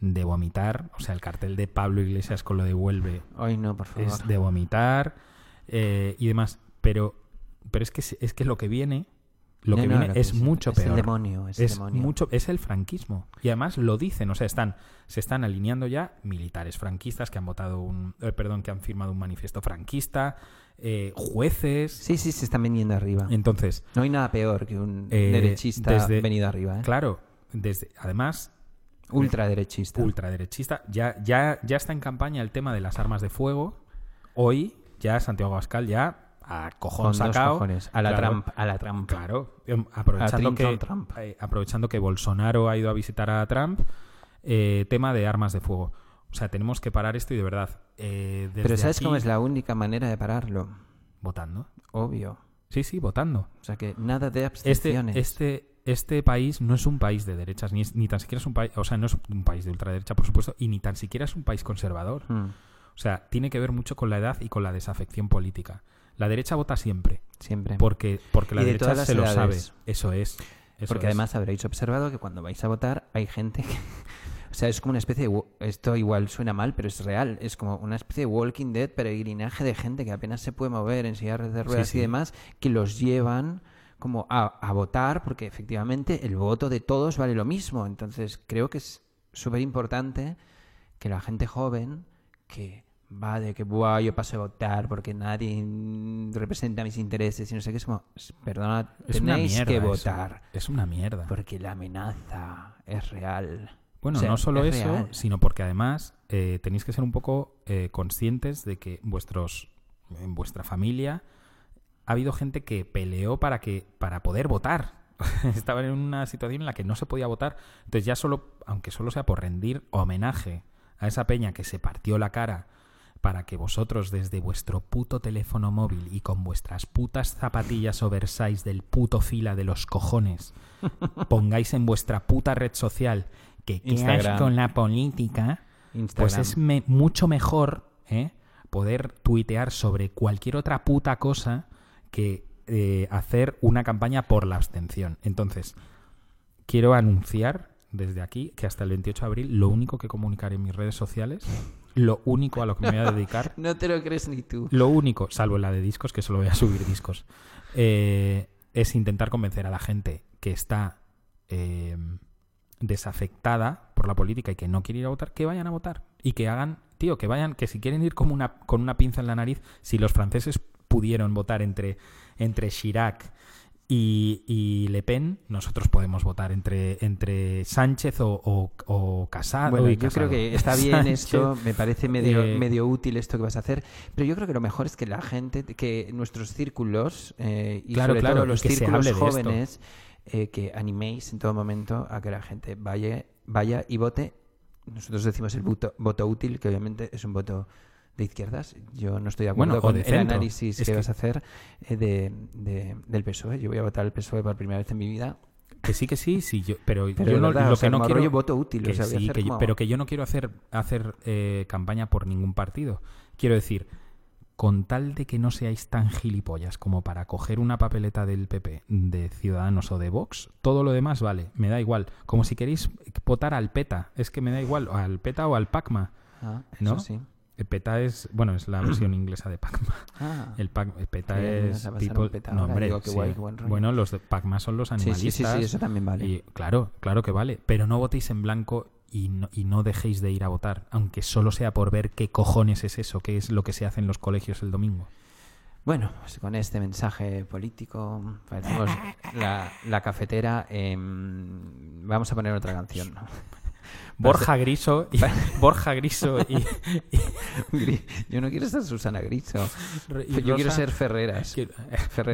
de vomitar. O sea, el cartel de Pablo Iglesias con lo devuelve Ay, no, por favor. es de vomitar eh, y demás. Pero, pero es, que, es que lo que viene, Lo No, que no, viene lo que es es- mucho es el peor. demonio, es el demonio. mucho, es el franquismo. Y además lo dicen, o sea, están, se están alineando ya militares franquistas que han votado un, eh, perdón, que han firmado un manifiesto franquista, eh, jueces. Sí, sí, se están viniendo arriba. Entonces, No hay nada peor que un eh, derechista desde- venido arriba. Claro, desde, además, Ultraderechista. ultraderechista, ya, ya, ya está en campaña el tema de las armas de fuego. Hoy, ya Santiago Abascal ya a cojón Con dos sacado. cojones. A la Claro, Trump, a la Trump. Claro, em, aprovechando que, Trump. eh, aprovechando que Bolsonaro ha ido a visitar a Trump, eh, tema de armas de fuego. O sea, tenemos que parar esto y de verdad. eh, desde Pero ¿sabes aquí- cómo es la única manera de pararlo? Votando. Obvio. Sí, sí, votando. O sea que nada de Este, abstenciones. este, este país no es un país de derechas, ni, es- ni tan siquiera es un país, o sea, no es un país de ultraderecha, por supuesto, y ni tan siquiera es un país conservador. Mm, O sea, tiene que ver mucho con la edad y con la desafección política. La derecha vota siempre, siempre. porque, porque la de derecha se lo sabe. Eso es. eso Porque es. además habréis observado que cuando vais a votar hay gente que... [LAUGHS] O sea, es como una especie de... Esto igual suena mal, pero es real. Es como una especie de Walking Dead, peregrinaje de gente que apenas se puede mover en sillas de ruedas sí. y demás, que los llevan como a, a votar porque efectivamente el voto de todos vale lo mismo. Entonces creo que es súper importante que la gente joven que va de que Buah, yo paso a votar porque nadie representa mis intereses y no sé qué es como perdona Es tenéis mierda que eso. votar Es una mierda. porque la amenaza es real. Bueno, O sea, no solo es eso, real. sino porque además eh, tenéis que ser un poco eh, conscientes de que vuestros, en vuestra familia ha habido gente que peleó para que para poder votar. [LAUGHS] Estaban en una situación en la que no se podía votar. Entonces ya solo, aunque solo sea por rendir homenaje a esa peña que se partió la cara para que vosotros desde vuestro puto teléfono móvil y con vuestras putas zapatillas oversize del puto fila de los cojones [LAUGHS] pongáis en vuestra puta red social que Instagram. asco la política, Instagram. pues es me- mucho mejor ¿eh? poder tuitear sobre cualquier otra puta cosa que eh, hacer una campaña por la abstención. Entonces, quiero anunciar desde aquí que hasta el 28 de abril lo único que comunicaré en mis redes sociales, lo único a lo que me voy a dedicar, [LAUGHS] No te lo crees ni tú. lo único, salvo la de discos, que solo voy a subir discos, eh, es intentar convencer a la gente que está eh, desafectada por la política y que no quiere ir a votar, que vayan a votar. Y que hagan, tío, que vayan, que si quieren ir como una, con una pinza en la nariz, si los franceses pudieron votar entre, entre Chirac y, y Le Pen, nosotros podemos votar entre, entre Sánchez o, o, o Casado. Bueno, yo creo que está bien [LAUGHS] Sánchez, esto, me parece medio, eh, medio útil esto que vas a hacer, pero yo creo que lo mejor es que la gente, que nuestros círculos eh, y Claro, sobre claro, todo los que círculos jóvenes, eh, que animéis en todo momento a que la gente vaya, vaya y vote. Nosotros decimos el voto, voto útil, que obviamente es un voto de izquierdas. Yo no estoy de acuerdo Bueno, o con el centro. análisis Es que, que- vas a hacer eh, de, de- del PSOE. Yo voy a votar al PSOE por primera vez en mi vida. Que sí, que sí, sí, yo, pero, Pero yo no, verdad, lo o sea, que no quiero... voto útil, o que sea, voy a sí, hacer que yo- como- pero que yo no quiero hacer, hacer eh, campaña por ningún partido. Quiero decir, con tal de que no seáis tan gilipollas como para coger una papeleta del PP, de Ciudadanos o de Vox, todo lo demás vale, me da igual. Como si queréis votar al PETA, es que me da igual, o al PETA o al PACMA. Ah, ¿No? sí. PETA es, bueno, es la versión [CLEARS THROAT] inglesa de PACMA. Ah. El, Pac- el PETA es people... PETA no, hombre, digo, qué sí. guay, qué buen rollo. Bueno, los de PACMA son los Sí, sí, sí, animalistas. sí, eso también vale. Y claro, claro que vale. Pero no votéis en blanco y no, y no dejéis de ir a votar, aunque solo sea por ver qué cojones es eso, qué es lo que se hace en los colegios el domingo. Bueno, pues con este mensaje político, parecemos la, la cafetera. em, vamos a poner otra canción. [LAUGHS] Borja Griso y Borja Griso y, [LAUGHS] Yo no quiero ser Susana Griso. y Yo quiero ser Ferreras.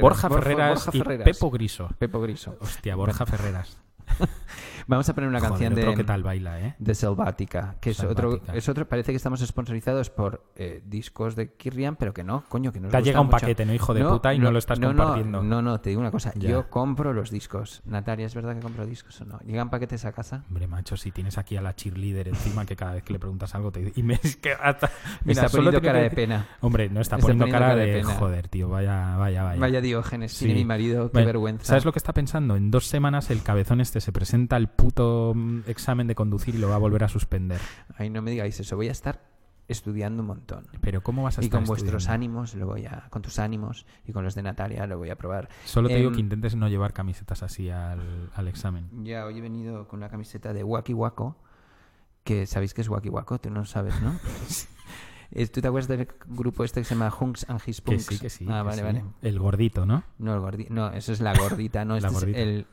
Borja Borja- Ferreras Borja y. Pepo Griso. Pepo Griso. Hostia, Borja Ferreras. [LAUGHS] Vamos a poner una Joder, canción de, que tal baila, ¿eh? de Selvática, que es otro, es otro. Parece que estamos sponsorizados por eh, discos de Kirrian, pero que no, coño, que nos Te gusta llegado un mucho. paquete, ¿no, hijo de puta? Y no lo estás no, compartiendo. No, no, te digo una cosa. Ya. Yo compro los discos. Natalia, ¿es verdad que compro discos o no? ¿Llegan paquetes a casa? Hombre, macho, si tienes aquí a la cheerleader encima que cada vez que le preguntas algo te dice... Y me, es que hasta, Me está solo poniendo cara de pena. Hombre, no está, está poniendo, poniendo cara, cara de pena. joder, tío, vaya, vaya, vaya. Vaya Diógenes, tiene Sí. mi marido, qué vergüenza. ¿Sabes lo que está pensando? En dos semanas el cabezón este se presenta al puto mm, examen de conducir y lo va a volver a suspender. Ay, no me digáis eso. Voy a estar estudiando un montón. Pero ¿cómo vas a Y estar con vuestros ánimos lo voy a, con tus ánimos y con los de Natalia lo voy a probar. Solo te digo Em, que intentes no llevar camisetas así al, al examen. Ya, hoy he venido con una camiseta de Waki Wako, que sabéis que es Waki Wako, tú no sabes, ¿no? [LAUGHS] ¿Tú te acuerdas del grupo este que se llama Hunks and His Que Punks? sí, que sí. Ah, que vale, sí. vale. El gordito, ¿no? No, el gordi- no, eso es la gordita, no, [LAUGHS] La este es el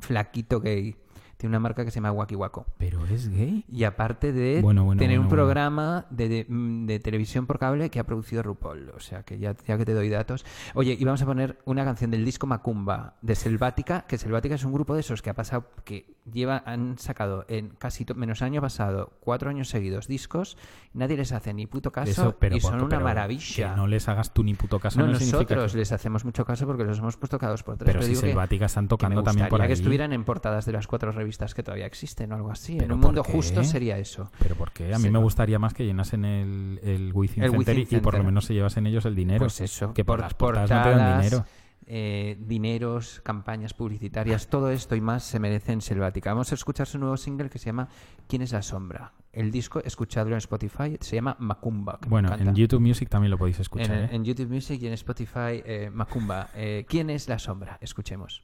flaquito gay. Tiene una marca que se llama Waki Wako. Pero es gay. Y aparte de Bueno, bueno, tener un bueno, programa de, de- mm, de televisión por cable que ha producido RuPaul. O sea, que ya, ya que te doy datos. Oye, y vamos a poner una canción del disco Macumba de Selvática, que Selvática es un grupo de esos que ha pasado, que lleva, han sacado en casi menos año pasado, cuatro años seguidos discos, nadie les hace ni puto caso Eso, pero y son por- una pero maravilla. Que no les hagas tú ni puto caso. No, No, nosotros que- les hacemos mucho caso porque los hemos puesto cada dos por tres. Pero si Selvática están tocando también por gustaría que ahí. estuvieran en portadas de las cuatro revistas que todavía existen o algo así. En ¿Pero un mundo qué? justo sería eso. Pero ¿por qué? A mí Sí, me gustaría más que llenasen el, el Within El Center y- Within y por lo Center. menos se llevasen ellos el dinero. Pues eso, Que por por- las portadas no te dan portadas, dinero. Eh, dineros, campañas publicitarias, todo esto y más se merece en Selvática. Vamos a escuchar su nuevo single que se llama ¿Quién es la sombra? El disco, escuchadlo en Spotify, se llama Macumba. Bueno, en YouTube Music también lo podéis escuchar. En, ¿eh? en YouTube Music y en Spotify, eh, Macumba. Eh, ¿Quién es la sombra? Escuchemos.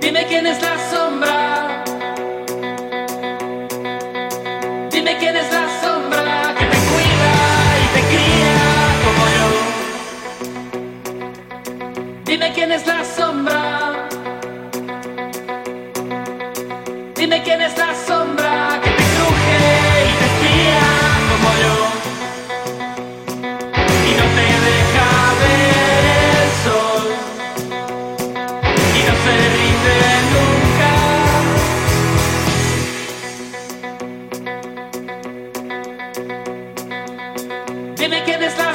Dime quién es la sombra. Quién es la sombra. Dime quién es la sombra que te cruje y te espía como yo. Y no te deja ver el sol y no se rinde nunca. Dime quién es la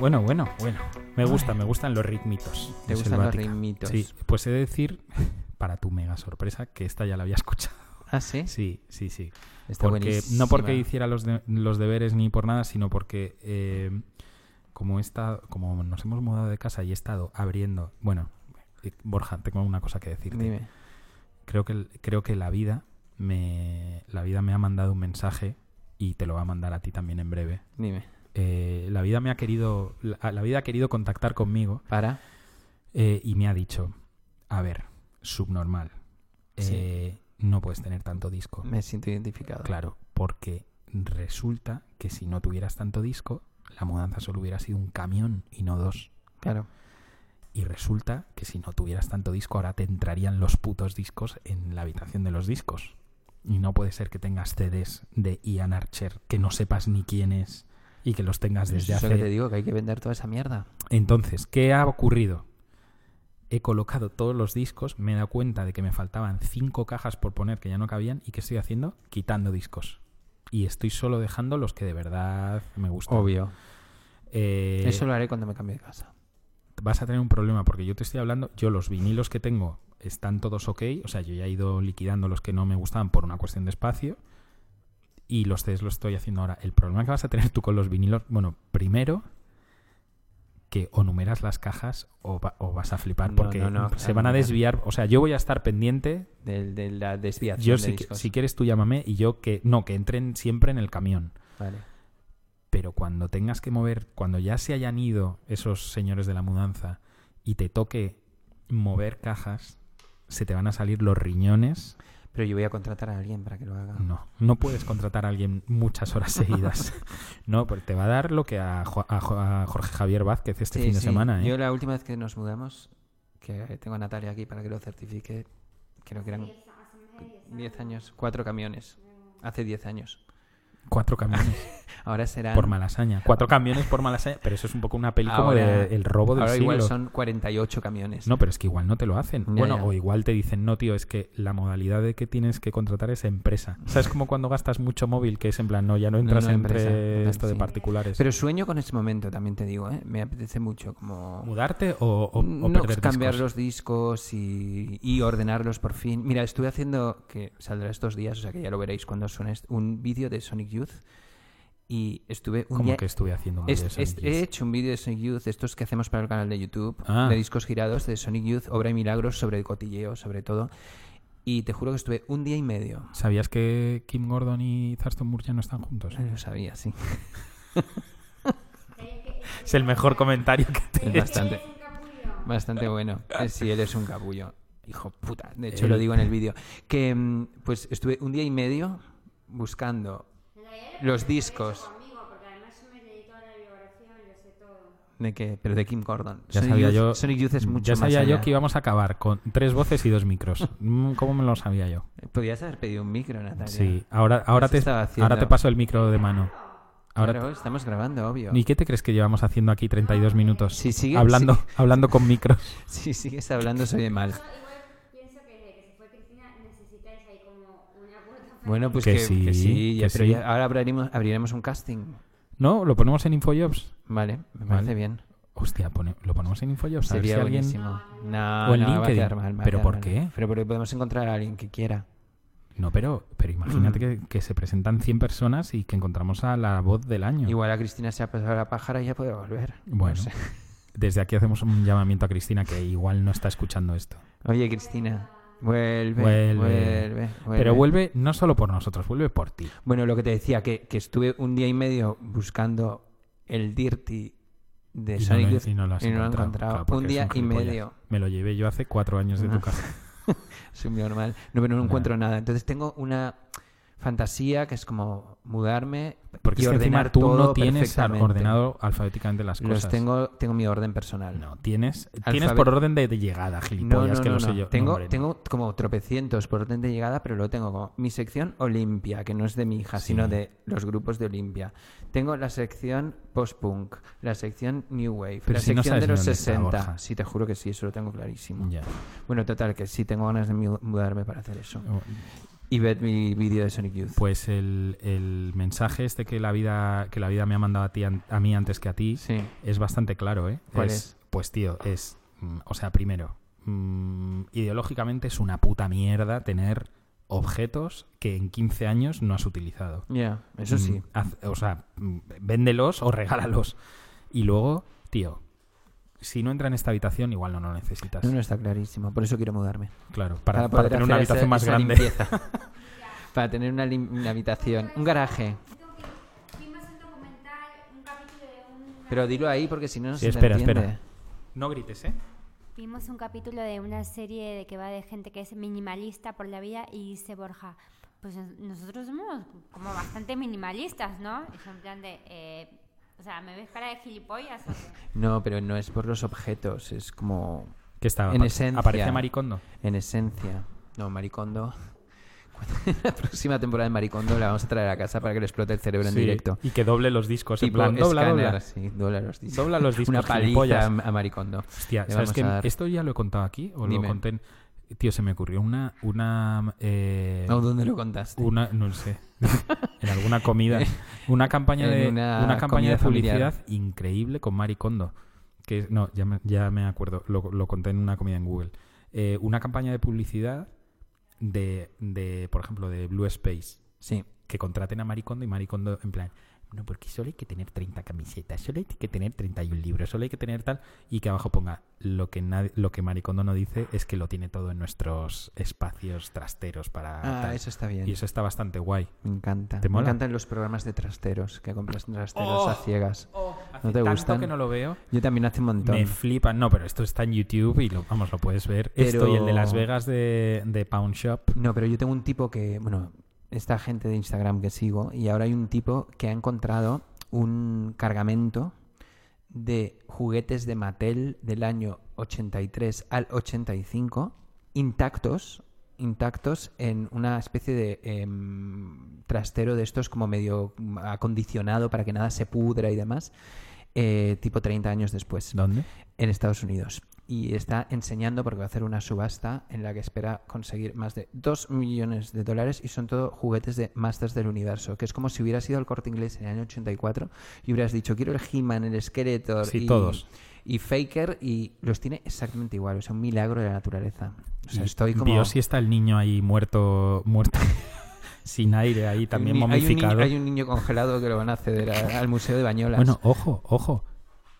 Bueno, bueno, bueno. Me gusta, me gustan los ritmitos. ¿Te gustan los ritmitos? Sí, pues he de decir, [LAUGHS] para tu mega sorpresa, que esta ya la había escuchado. ¿Ah, sí? [LAUGHS] Sí, sí, sí. Está porque, no porque hiciera los, de- los deberes ni por nada, sino porque eh, como, he estado- como nos hemos mudado de casa y he estado abriendo... Bueno, Borja, tengo una cosa que decirte. Dime. Creo que, creo que la vida me la vida me ha mandado un mensaje y te lo va a mandar a ti también en breve. Dime. Eh, la vida me ha querido la, la vida ha querido contactar conmigo ¿Para? eh, y me ha dicho a ver subnormal Sí. eh, no puedes tener tanto disco. Me siento identificado. Claro, porque resulta que si no tuvieras tanto disco, la mudanza solo hubiera sido un camión y no dos. Claro. Y resulta que si no tuvieras tanto disco, ahora te entrarían los putos discos en la habitación de los discos. Y no puede ser que tengas CDs de Ian Archer que no sepas ni quién es y que los tengas desde Eso hace... que te digo, que hay que vender toda esa mierda. Entonces, ¿qué ha ocurrido? He colocado todos los discos, me he dado cuenta de que me faltaban cinco cajas por poner que ya no cabían y ¿qué estoy haciendo? Quitando discos. Y estoy solo dejando los que de verdad me gustan. Obvio. Eh, Eso lo haré cuando me cambie de casa. vas a tener un problema porque yo te estoy hablando, yo los vinilos que tengo están todos ok, o sea, yo ya he ido liquidando los que no me gustaban por una cuestión de espacio y los CDs los estoy haciendo ahora. El problema que vas a tener tú con los vinilos, bueno, primero que o numeras las cajas o, va- o vas a flipar No, porque no, no, se van a desviar, o sea, yo voy a estar pendiente, De, de la desviación yo de si, discos. si quieres tú llámame y yo que no, que entren siempre en el camión. Vale. pero cuando tengas que mover, cuando ya se hayan ido esos señores de la mudanza y te toque mover cajas, se te van a salir los riñones. Pero yo voy a contratar a alguien para que lo haga. No, no puedes contratar a alguien muchas horas seguidas. [LAUGHS] No, porque te va a dar lo que a, Jo- a Jo- a Jorge Javier Vázquez este Sí, fin de sí. semana. ¿eh? Yo la última vez que nos mudamos, que tengo a Natalia aquí para que lo certifique, creo que eran 10 años, cuatro camiones. Hace 10 años. Cuatro camiones [LAUGHS] Ahora serán... por malasaña. Cuatro camiones por malasaña, pero eso es un poco una peli como de El robo del ahora siglo. igual son 48 camiones. No, pero es que igual no te lo hacen. Ya, bueno, ya. o igual te dicen, no, tío, es que la modalidad de que tienes que contratar es empresa. ¿Sabes como cuando gastas mucho móvil, que es en plan, no, ya no entras no, entre empresa, esto de particulares? Pero sueño con ese momento, también te digo, ¿eh? Me apetece mucho como... ¿Mudarte o, o- o no, perder cambiar discos? los discos y, y ordenarlos por fin. Mira, estuve haciendo, que saldrá estos días, o sea que ya lo veréis cuando suene, un vídeo de Sonic Youth y estuve un ¿Cómo día... que estuve haciendo un Es- vídeo de es- Sonic he Youth? hecho un vídeo de Sonic Youth, estos que hacemos para el canal de YouTube, Ah. de discos girados de Sonic Youth, Obra y Milagros, sobre cotilleo, sobre todo. Y te juro que estuve un día y medio. ¿Sabías que Kim Gordon y Thurston Moore ya no están juntos? Lo sabía, sí. [LAUGHS] Es el mejor comentario que te Es he bastante, bastante bueno. Eh, Sí, él es un capullo. Hijo puta. De hecho, Él- lo digo en el vídeo. Que mm, pues estuve un día y medio buscando los discos. ¿De qué? Pero de Kim Gordon. Ya Sonic sabía Youth- yo, Sonic Youth es mucho ya sabía más yo que íbamos a acabar con tres voces y dos micros. Mm, ¿Cómo me lo sabía yo? Podías haber pedido un micro, Natalia. Sí, ahora, ahora, te, ahora te paso el micro de mano. Ahora Claro, estamos grabando, obvio. ¿Y qué te crees que llevamos haciendo aquí 32 minutos? Si sigue- hablando, si- hablando con micros. [LAUGHS] Si sigues hablando, soy de mal. Bueno, pues Que que, sí, que sí, ya- que pero sí. ya- ahora abriremos, abriremos un casting. ¿No? ¿Lo ponemos en Infojobs? Vale, me Vale. parece bien. Hostia, pone- lo ponemos en Infojobs. Sería si alguien... buenísimo. No, O en no, va a quedar mal, va a ¿Pero quedar por mal. qué? Pero porque podemos encontrar a alguien que quiera. No, pero, pero imagínate [CLEARS THROAT] que, que se presentan 100 personas y que encontramos a la voz del año. Igual a Cristina se ha pasado la pájara y ya puede volver. No Bueno, sé. desde aquí hacemos un llamamiento a Cristina que igual no está escuchando esto. Oye, Cristina, vuelve, Vuelve. vuelve, vuelve. Pero vuelve no solo por nosotros, vuelve por ti. Bueno, lo que te decía, que, que estuve un día y medio buscando el Dirty de Y no, Sonic lo, Youth y no lo has y no lo he encontrado. Claro, un día y medio. Me lo llevé yo hace cuatro años de tu casa. [LAUGHS] Soy muy normal. No, pero no encuentro nada. Entonces tengo una fantasía que es como mudarme Porque y es que encima tú todo no tienes ordenado alfabéticamente las Los cosas. tengo, tengo mi orden personal. No, tienes, tienes por orden de, de llegada, No, gilipollas, no, que no, lo sé no. yo. No, Tengo, hombre, no. tengo como tropecientos por orden de llegada, pero lo tengo como mi sección Olimpia, que no es de mi hija, Sí. sino de los grupos de Olimpia. Tengo la sección post-punk, la sección New Wave, Pero la si no sección de los dónde está, 60. Borja. sí, te juro que sí, eso lo tengo clarísimo. Bueno, total, que sí tengo ganas de mu- mudarme para hacer eso. Oh, Y ver mi vídeo de Sonic Youth. Pues el, el mensaje este que la vida que la vida me ha mandado a ti a mí antes que a ti Sí. es bastante claro, ¿eh? ¿Cuál es? Pues tío, es mm, o sea, primero, mm, ideológicamente es una puta mierda tener objetos que en 15 años no has utilizado. Ya, eso Mm, sí. haz- o sea, véndelos o regálalos. Y luego, tío, si no entra en esta habitación, igual no lo necesitas. No, no está clarísimo, por eso quiero mudarme. Claro, para, para poder tener una hacer esa- habitación más esa grande. [LAUGHS] para tener una, una habitación, un garaje. Pero dilo ahí porque si no no Sí, se espera, entiende. espera. No grites, ¿eh? Vimos un capítulo de una serie de que va de gente que es minimalista por la vida y dice Borja, pues nos- nosotros somos como bastante minimalistas, ¿no? Son en plan de, eh, o sea, ¿me ves cara de gilipollas o? No, pero no es por los objetos, es como... ¿Qué está? En esencia. ¿Aparece Maricondo? En esencia. No, Maricondo... [LAUGHS] la próxima temporada de Maricondo la vamos a traer a casa para que le explote el cerebro en Sí, directo. Y que doble los discos. en Tipo plan, dobla, escáner, dobla. sí, dobla los discos. Dobla los [LAUGHS] discos, Una paliza a, Maricondo. Hostia, Le ¿sabes a dar- Esto ya lo he contado aquí o Dime. lo conté en... Tío, se me ocurrió una... una eh, No, ¿dónde lo contaste? Una, no sé. [LAUGHS] en alguna comida. Una campaña [LAUGHS] de, una una, campaña de publicidad familiar. increíble con Maricondo. Que, no, ya me, ya me acuerdo. Lo, lo conté en una comida en Google. Eh, una campaña de publicidad de, de, por ejemplo, de Blue Space. Sí. Que contraten a Maricondo y Maricondo en plan... No, porque solo hay que tener 30 camisetas, solo hay que tener 31 libros, solo hay que tener tal... Y que abajo ponga, lo que, nadie, lo que Maricondo no dice es que lo tiene todo en nuestros espacios trasteros para... Ah, tal. eso está bien. Y eso está bastante guay. Me encanta. ¿Te Me mola? encantan los programas de trasteros, que compras trasteros Oh, a ciegas. oh, hace ¿No te tanto gustan? que no lo veo. Yo también hace un montón. Me flipan. No, pero esto está en YouTube y lo, vamos, lo puedes ver. Esto y el de Las Vegas de, de Pound Shop. No, pero yo tengo un tipo que, bueno, esta gente de Instagram que sigo, y ahora hay un tipo que ha encontrado un cargamento de juguetes de Mattel del año 83 al 85, intactos, intactos en una especie de em, trastero de estos como medio acondicionado para que nada se pudra y demás, eh, tipo 30 años después. ¿Dónde? En Estados Unidos. Y está enseñando porque va a hacer una subasta en la que espera conseguir más de 2 millones de dólares y son todo juguetes de Masters del Universo, que es como si hubieras ido al corte inglés en el año 84 y hubieras dicho, quiero el He-Man, el Skeletor Sí, y, todos. y Faker y los tiene exactamente igual, o sea, un milagro de la naturaleza. O sea, Y estoy como... si está el niño ahí muerto, muerto [LAUGHS] sin aire ahí, también Hay un un, momificado. niño, hay un niño congelado que lo van a ceder a- al Museo de Bañolas. Bueno, ojo, ojo.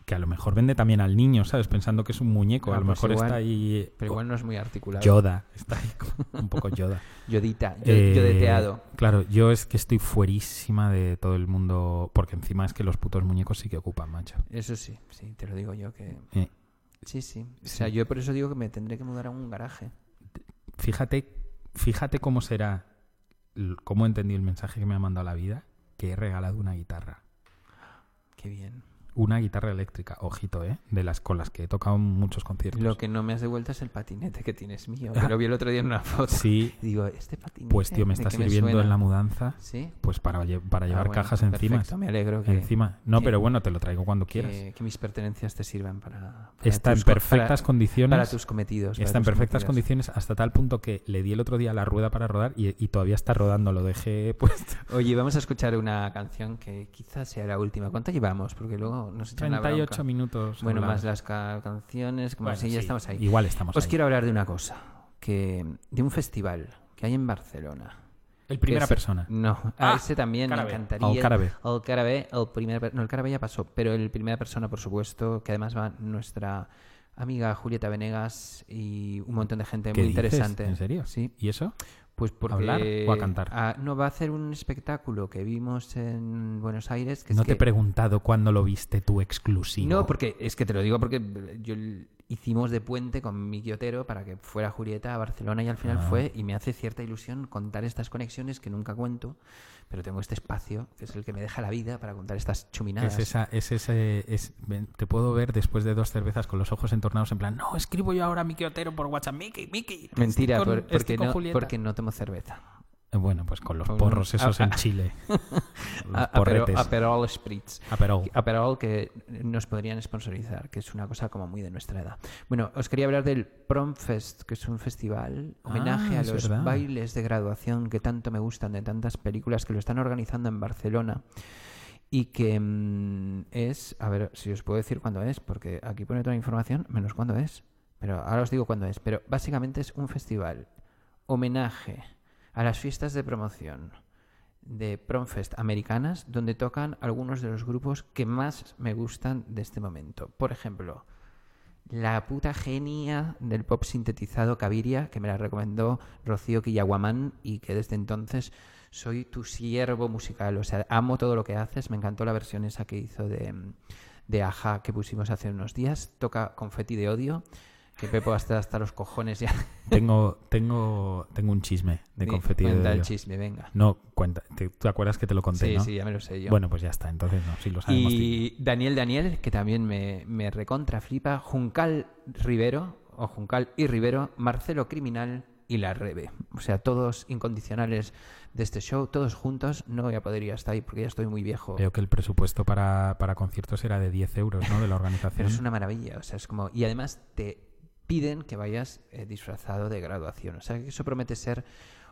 Que a lo mejor vende también al niño, ¿sabes? Pensando que es un muñeco. Ah, a lo pues mejor igual- está ahí. pero igual no es muy articulado. Yoda. Está ahí como un poco Yoda. [LAUGHS] Yodita, yo- Eh, yodeteado. Claro, yo es que estoy fuerísima de todo el mundo. Porque encima es que los putos muñecos sí que ocupan, macho. Eso sí, sí, te lo digo yo que... Eh, Sí, sí. O Sí. sea, yo por eso digo que me tendré que mudar a un garaje. fíjate, fíjate cómo será, cómo he entendido el mensaje que me ha mandado la vida, que he regalado una guitarra. Qué bien. Una guitarra eléctrica, ojito, ¿eh? De las con las que he tocado en muchos conciertos. Lo que no me has devuelto es el patinete que tienes mío. Que Ah. lo vi el otro día en una foto. Sí. Y [LAUGHS] digo, ¿este patinete? Pues tío, me ¿de está me sirviendo en la mudanza. ¿Sí? Pues para, Ah, llevar bueno, cajas pues encima. perfecto, me alegro que- Encima. No, que- pero bueno, te lo traigo cuando quieras. Que, que mis pertenencias te sirvan para... para Está en perfectas para- condiciones. Para tus cometidos. para Está en perfectas cometidos. condiciones hasta tal punto que le di el otro día la rueda para rodar y, y todavía está rodando. Lo dejé [LAUGHS] puesto. Oye, vamos a escuchar una canción que quizás sea la última. ¿Cuánto llevamos? Porque luego nos echan la 38 bronca. minutos. Bueno, más las ca- canciones, como Bueno, así, ya sí, estamos ahí. igual estamos Os ahí. quiero hablar de una cosa, que de un festival que hay en Barcelona. El primera persona. No, Ah, a ese también me encantaría. Al Carabe. El Carabe, el primera per- no, el Carabe ya pasó, pero el primera persona, por supuesto, que además va nuestra amiga Julieta Venegas y un montón de gente ¿Qué muy dices? interesante. ¿En serio? Sí. ¿Y eso? Pues porque... ¿Hablar o a cantar? Ah, no, va a hacer un espectáculo que vimos en Buenos Aires. Que no es te he que- preguntado cuándo lo viste tú exclusivo. no, porque es que te lo digo porque yo hicimos de puente con Miki Otero para que fuera Julieta a Barcelona y al final Ah. fue y me hace cierta ilusión contar estas conexiones que nunca cuento, pero tengo este espacio que es el que me deja la vida para contar estas chuminadas. Es esa, es ese, es, te puedo ver después de dos cervezas con los ojos entornados en plan, no, escribo yo ahora a Miki Otero por WhatsApp, Miki, Miki. Mentira, por- porque, con no, Julieta". porque no tomo cerveza. Eh, Bueno, pues con los porros esos [LAUGHS] a- en a- Chile. Los porretes. Aperol Spritz. Aperol. Aperol que nos podrían sponsorizar, que es una cosa como muy de nuestra edad. Bueno, os quería hablar del Prom Fest, que es un festival homenaje Ah, a los verdad. bailes de graduación que tanto me gustan de tantas películas que lo están organizando en Barcelona y que mm, es, a ver si os puedo decir cuándo es, porque aquí pone toda la información menos cuándo es, pero ahora os digo cuándo es, pero básicamente es un festival homenaje a las fiestas de promoción de Promfest americanas, donde tocan algunos de los grupos que más me gustan de este momento. Por ejemplo, la puta genia del pop sintetizado Caviria, que me la recomendó Rocío Quillaguamán y que desde entonces soy tu siervo musical. O sea, amo todo lo que haces. Me encantó la versión esa que hizo de, de Aja que pusimos hace unos días. Toca Confetti de Odio. Que Pepo hasta, hasta los cojones ya. [LAUGHS] Tengo, tengo, tengo un chisme de Di- confeti. de cuenta el chisme, venga. No, cuenta. ¿Te, ¿Tú te acuerdas que te lo conté, Sí, no? sí, ya me lo sé yo. Bueno, pues ya está. Entonces, no, sí lo sabemos. Y Daniel Daniel, que también me, me recontra flipa, Juncal Rivero, o Juncal y Rivero, Marcelo Criminal y La Rebe. O sea, todos incondicionales de este show, todos juntos. No voy a poder ir hasta ahí porque ya estoy muy viejo. Veo que el presupuesto para, para conciertos era de 10 euros, ¿no? De la organización. Pero es una maravilla, o sea, es como... Y además te piden que vayas eh, disfrazado de graduación, o sea, que eso promete ser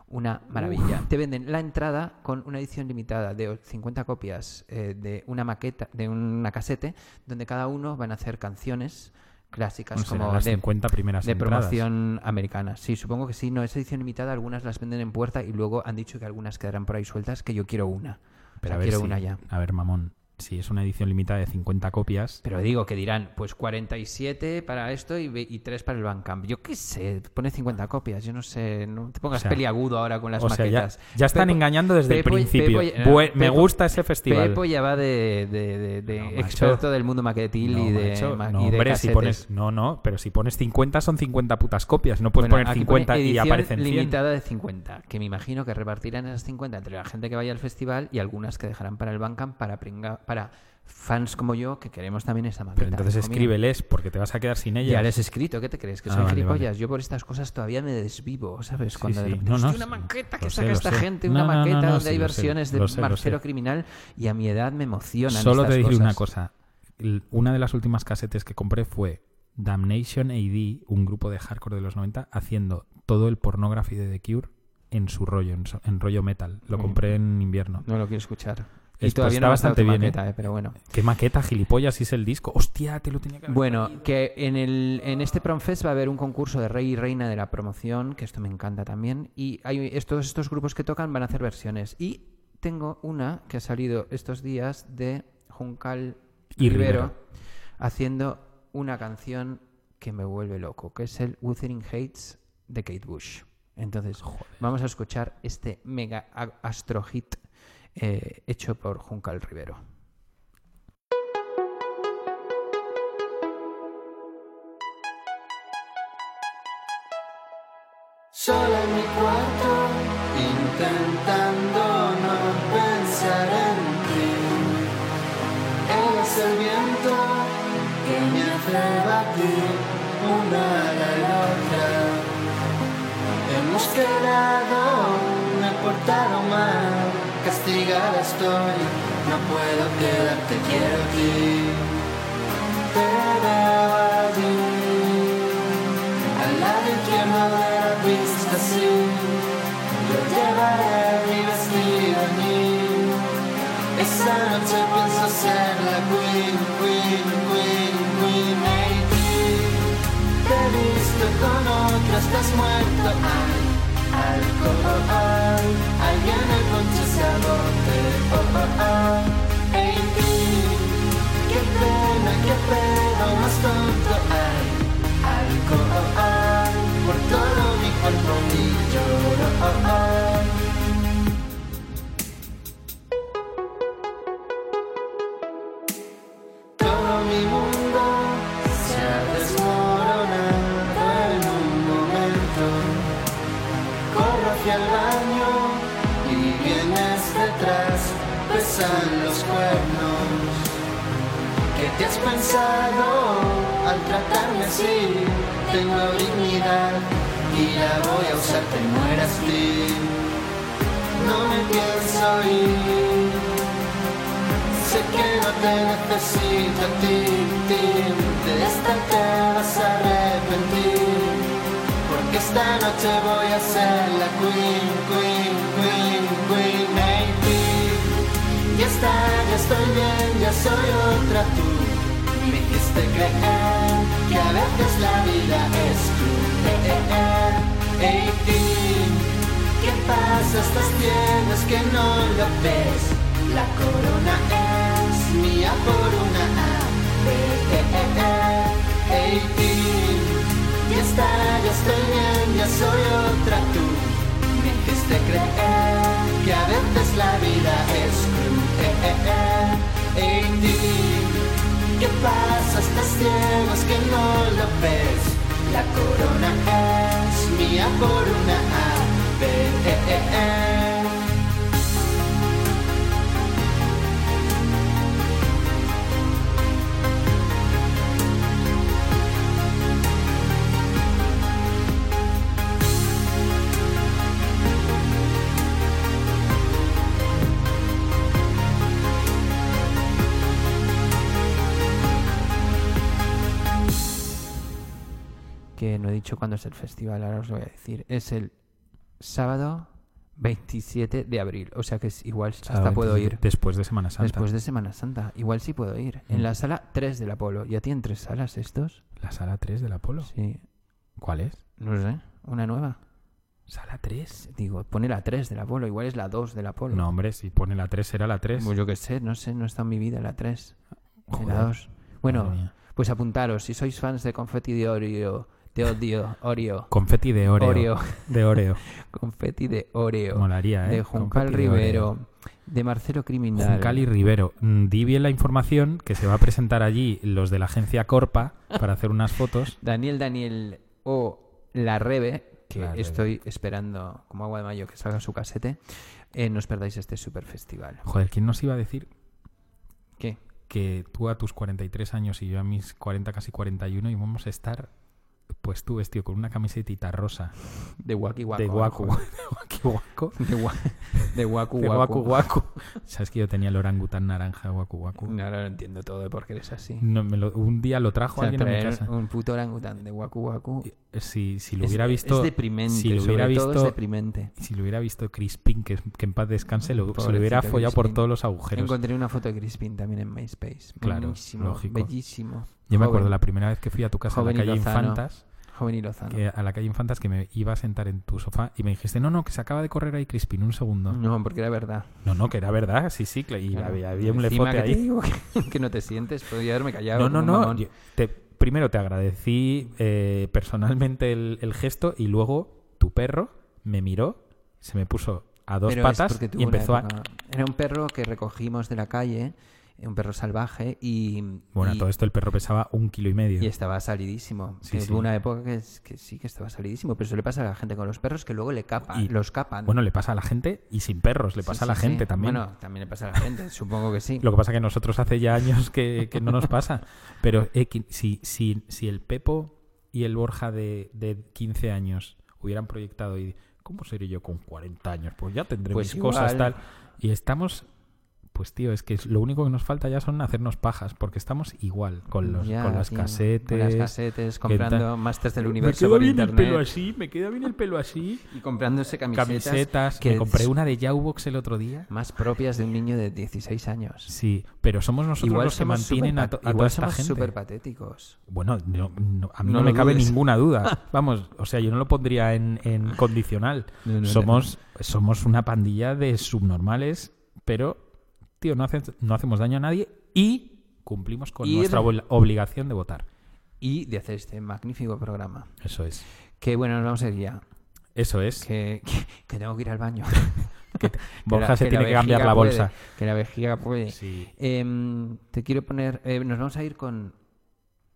una maravilla. Te venden la entrada con una edición limitada de 50 copias eh, de una maqueta, de una casete, donde cada uno van a hacer canciones clásicas como las de, 50 primeras de entradas. promoción americana. Sí, supongo que sí. No, es edición limitada, algunas las venden en puerta y luego han dicho que algunas quedarán por ahí sueltas, que yo quiero una. O Pero sea, a ver, quiero si- una ya. a ver, mamón, si es una edición limitada de 50 copias, Pero digo que dirán, pues 47 para esto y, y 3 para el Bandcamp. Yo qué sé, pone 50 copias, yo no sé, no te pongas O sea, peliagudo ahora con las o sea, ya- maquetas. ya están engañando desde el principio. Bue- me gusta ese festival. Pepo ya va de, de- de- de macho. experto del mundo maquetil No, y de, macho, ma- no, y hombre, si pones, no, no, pero si pones 50 son 50 putas copias, no puedes Bueno, poner aquí 50 pone y aparecen 100. limitada de 50, que me imagino que repartirán esas 50 entre la gente que vaya al festival y algunas que dejarán para el Bandcamp para, pringa- para fans como yo que queremos también esa maqueta. Pero entonces escríbeles porque te vas a quedar sin ellas. Ya les he escrito, ¿qué te crees? Que Ah, soy vale, gilipollas. vale. Yo por estas cosas todavía me desvivo, ¿sabes? Sí, Cuando de sí. repente, No, no, "Hostia, una maqueta que saca sé, esta gente, No, una maqueta donde sí, hay versiones de sé, lo Marcelo. Criminal y a mi edad me emocionan Solo estas te diré una cosa. Una de las últimas casetes que compré fue Damnation AD, un grupo de hardcore de los 90, haciendo todo el pornography de The Cure en su rollo, en, so- en rollo metal. Lo Mm. compré en invierno. No lo quiero escuchar. Y todavía está no bastante bien, maqueta, ¿eh? eh, pero bueno. ¿Qué maqueta, gilipollas, si es el disco? Hostia, te lo tenía que haber Bueno, que en, el, en este Promfest va a haber un concurso de rey y reina de la promoción, que esto me encanta también. Y hay estos, estos grupos que tocan van a hacer versiones. Y tengo una que ha salido estos días de Juncal Y Rivero, Rivero. haciendo una canción que me vuelve loco, que es el Wuthering Hates de Kate Bush. Entonces, vamos a escuchar este mega astro hit eh, hecho por Juncal Rivero. Solo en mi cuarto, intentando no pensar en ti. Eres el viento que me hace batir una a la otra. Hemos quedado, me he portado mal, no puedo quedarte, quiero a ti. Te veo allí. Al lado izquierdo de la pista, sí Yo llevaré mi vestido allí Esa noche pienso ser la queen, queen, queen, queen Maybe Te he visto con otro, estás muerto Ay, alcohol Alguien agote Oh, oh, oh Hey, Qué pena, qué pedo Tengo dignidad y la voy a usar, te mueras ti. No me pienso ir, sé que no te necesito a ti, ti. De esta te vas a arrepentir, porque esta noche voy a ser la queen, queen, queen, queen, maybe. Ya está, ya estoy bien, ya soy otra tú. Hiciste creer que a veces la vida es cruel. Hey, ti, ¿qué pasa? Estás ciego, es que no lo ves. La corona es mía por una A. Hey, ti, ya está, ya estoy bien, ya soy otra tú. Me hiciste creer que a veces la vida es cruel. Hey, ¿qué pasa? Estás ciego, que no lo ves. La corona es mía por una A, B, E, E, E. he dicho cuándo es el festival, ahora os lo voy a decir. Es el sábado 27 de abril. O sea que es, igual hasta puedo 27, ir. Después de Semana Santa. Después de Semana Santa. Igual sí puedo ir. En Mm. la sala 3 del Apolo. ¿Ya tienen tres salas estos? ¿La sala 3 del Apolo? Sí. ¿Cuál es? No sé. ¿Una nueva? ¿Sala 3? Digo, pone la 3 del Apolo. Igual es la 2 del Apolo. No, hombre, si pone la 3 será la 3. Pues yo qué sé, no sé, no está en mi vida la 3. Joder, la 2. Bueno, pues apuntaros, si sois fans de Confetti de Oreo, de Odio, Oreo, Confetti de Oreo. Oreo. De Oreo. [LAUGHS] Confetti de Oreo, Molaría, ¿eh? de Juncal Oreo. Rivero, de Marcelo Criminal. Juncal y Rivero. Mm, Di bien la información que se va a presentar allí los de la agencia Corpa para hacer unas fotos. [LAUGHS] Daniel Daniel o La Rebe, que La Rebe. estoy esperando como agua de mayo que salga su casete. Eh, no os perdáis este super festival. Joder, ¿quién nos iba a decir ¿Qué? que tú a tus 43 años y yo a mis 40, casi 41 íbamos a estar, pues tú vestido con una camiseta rosa De Waki Waku. de guacu, joder. [LAUGHS] de Waki Waku, De, de Waku de Waku. guacu guacu. ¿Sabes que yo tenía el orangután naranja de Waku Waku? No, ahora lo entiendo todo de por qué eres así. No, me lo- un día lo trajo O sea, alguien a mi casa. un puto orangután de Waku Waku. Si, si lo Es- hubiera visto... Es deprimente. si lo sobre hubiera todo es visto, deprimente. si lo hubiera visto Crispin, que, que en paz descanse, lo, se lo hubiera follado por todos los agujeros. Encontré una foto de Crispin también en MySpace. Claro, Buenísimo, lógico. Bellísimo. Yo me acuerdo la primera vez que fui a tu casa Joven a la calle lozano. Infantas, Joven y Lozano. que a la calle Infantas que me iba a sentar en tu sofá y me dijiste, no, no, que se acaba de correr ahí Crispin, un segundo. No, porque era verdad. No, no, que era verdad, sí, sí, y Claro. había, había un lefote que te ahí. digo [LAUGHS] que, que no te sientes, podría haberme callado. No, no, no. yo te- primero te agradecí eh, personalmente el, el gesto y luego tu perro me miró, se me puso a dos Pero patas y empezó a... Era un perro que recogimos de la calle, un perro salvaje, y... Bueno, y- todo esto el perro pesaba un kilo y medio. Y estaba salidísimo. Sí, que sí. Tuvo una época que, es- que sí que estaba salidísimo, pero eso le pasa a la gente con los perros que luego le capan, Y- los capan. Bueno, le pasa a la gente y sin perros, le Sí, pasa a la gente también. Bueno, también le pasa a la gente, [LAUGHS] supongo que sí. Lo que pasa es que nosotros hace ya años que, que no nos pasa. Pero eh, si, si, si el Pepo y el Borja de, de 15 años hubieran proyectado y ¿cómo seré yo con 40 años? Pues ya tendré Pues mis cosas tal. Y estamos pues tío, es que lo único que nos falta ya son hacernos pajas, porque estamos igual con los Ya, con las tío, casetes. con las casetes, comprando Masters del Me Universo queda por bien el pelo así, me queda bien el pelo así. Y comprándose camisetas, Camisetas, que me compré una de Yaubox el otro día. más propias de un niño de 16 años. Sí, pero somos nosotros Igual los que mantienen a, to- toda esta gente. súper patéticos. Bueno, no- no- a mí No no, me cabe dudes. ninguna duda. [LAUGHS] Vamos, o sea, yo no lo pondría en, en condicional. Somos, somos una pandilla de subnormales, pero, tío, no, hace- no hacemos daño a nadie y cumplimos con Ir- nuestra obli- obligación de votar. Y de hacer este magnífico programa. Eso es. Que bueno, nos vamos a ir ya. Eso es. Que, que, que tengo que ir al baño. [LAUGHS] [LAUGHS] Borja la- se tiene que cambiar la puede, bolsa. que la vejiga puede. Sí. Em, te quiero poner. eh, nos vamos a ir con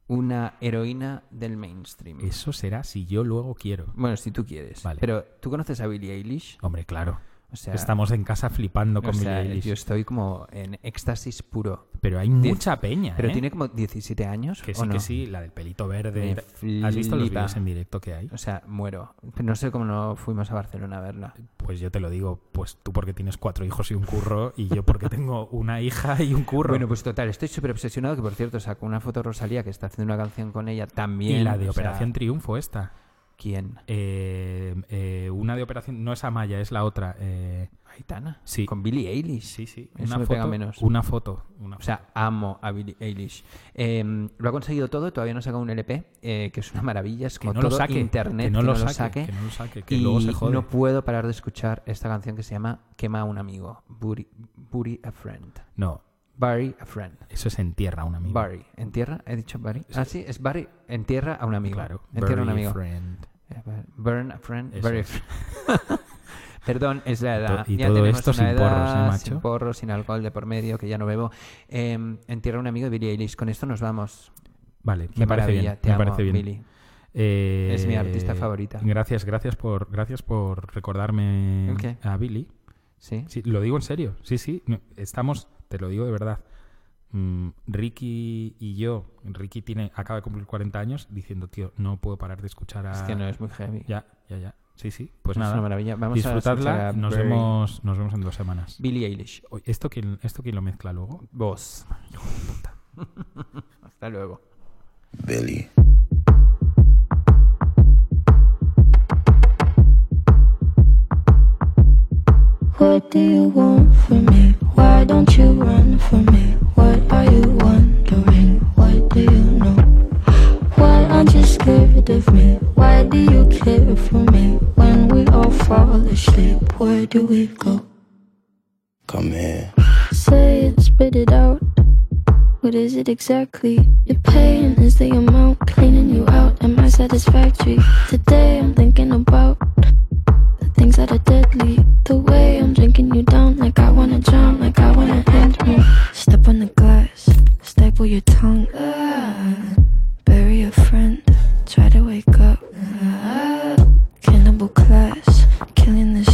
una heroína del mainstream. Eso será si yo luego quiero. Bueno, si tú quieres. Vale. Pero, ¿tú conoces a Billie Eilish? Hombre, claro. O sea, Estamos en casa flipando con o sea, Billie Eilish. Yo estoy como en éxtasis puro. Pero hay mucha peña, Pero ¿eh? tiene como 17 años. Que ¿o sí, no? que sí, la del pelito verde. Me ¿Has visto los vídeos en directo que hay? O sea, muero. No sé cómo no fuimos a Barcelona a verla. Pues yo te lo digo, pues tú porque tienes cuatro hijos y un curro, y yo porque tengo una hija y un curro. Bueno, pues total, estoy súper obsesionado, que por cierto sacó una foto Rosalía que está haciendo una canción con ella también. y la de sea, Operación Triunfo esta. ¿Quién? Eh, eh, una de Operación, no es Amaya, es la otra. Eh, Aitana. Sí. Con Billie Eilish. sí, sí, Eso una me foto, pega menos. Una foto. Una O sea, amo a Billie Eilish. Eh, lo ha conseguido todo, todavía no ha sacado un LP, eh, que es una maravilla, es que como no lo todo saque, internet que no, lo, saque, que no lo saque, que y luego se jode. no puedo parar de escuchar esta canción que se llama Quema a un amigo, Bury, Bury a Friend. No, Bury a Friend. eso es entierra a un amigo. Bury. ¿En tierra? ¿He dicho Bury? Ah, sí, es Bury. Entierra a un amigo. Claro, Entierra a un amigo. friend. Eh, bur- Burn a friend. Eso bury a friend. [LAUGHS] Perdón, es la edad. Y ya todo esto sin edad, porros, ¿eh, macho? Sin porros, sin alcohol de por medio, que ya no bebo. Eh, entierra a un amigo de Billie Eilish. Con esto nos vamos. Vale, Qué me parece bien. Te me amo, parece bien. Billie. Eh, Es mi artista favorita. Gracias, gracias por, gracias por recordarme a Billy. Sí. Sí, lo digo en serio. Sí, sí. Estamos, te lo digo de verdad. Mm, Ricky y yo, Ricky tiene, acaba de cumplir 40 años diciendo, tío, no puedo parar de escuchar a. Es que no es muy heavy. Ya, ya, ya. Sí, sí. Pues Es nada. una maravilla. Vamos a a nos, Barry. vemos, nos vemos en dos semanas. Billie Eilish. ¿Esto quién, ¿Esto quién lo mezcla luego? Vos. [LAUGHS] Hasta luego. Billy. What do you want from me? Why don't you run from me? What are you wondering? What do you know? Why aren't you scared of me? Why do you care for me? When we all fall asleep, where do we go? Come here. Say it, spit it out. What is it exactly? Your pain is the amount cleaning you out. Am I satisfactory? Today I'm thinking about things that are deadly. The way I'm drinking you down, like I wanna drown, like I wanna end me. Step on the glass, staple your tongue. Bury a friend, try to wake up. Cannibal class, killing the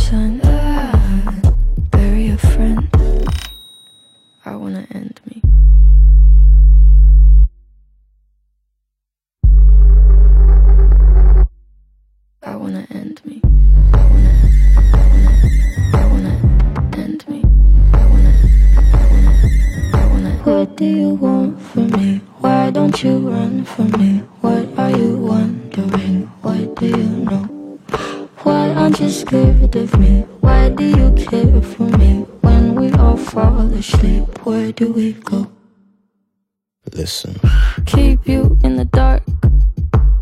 What do you want from me? Why don't you run from me? What are you wondering? What do you know? Why aren't you scared of me? Why do you care for me? When we all fall asleep, where do we go? Listen. keep you in the dark.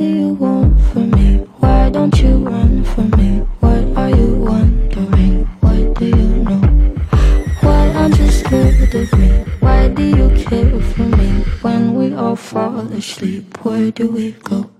do you want from me? Why don't you run from me? What are you wondering? What do you know? Why aren't you scared of me? Why do you care for me? When we all fall asleep, where do we go?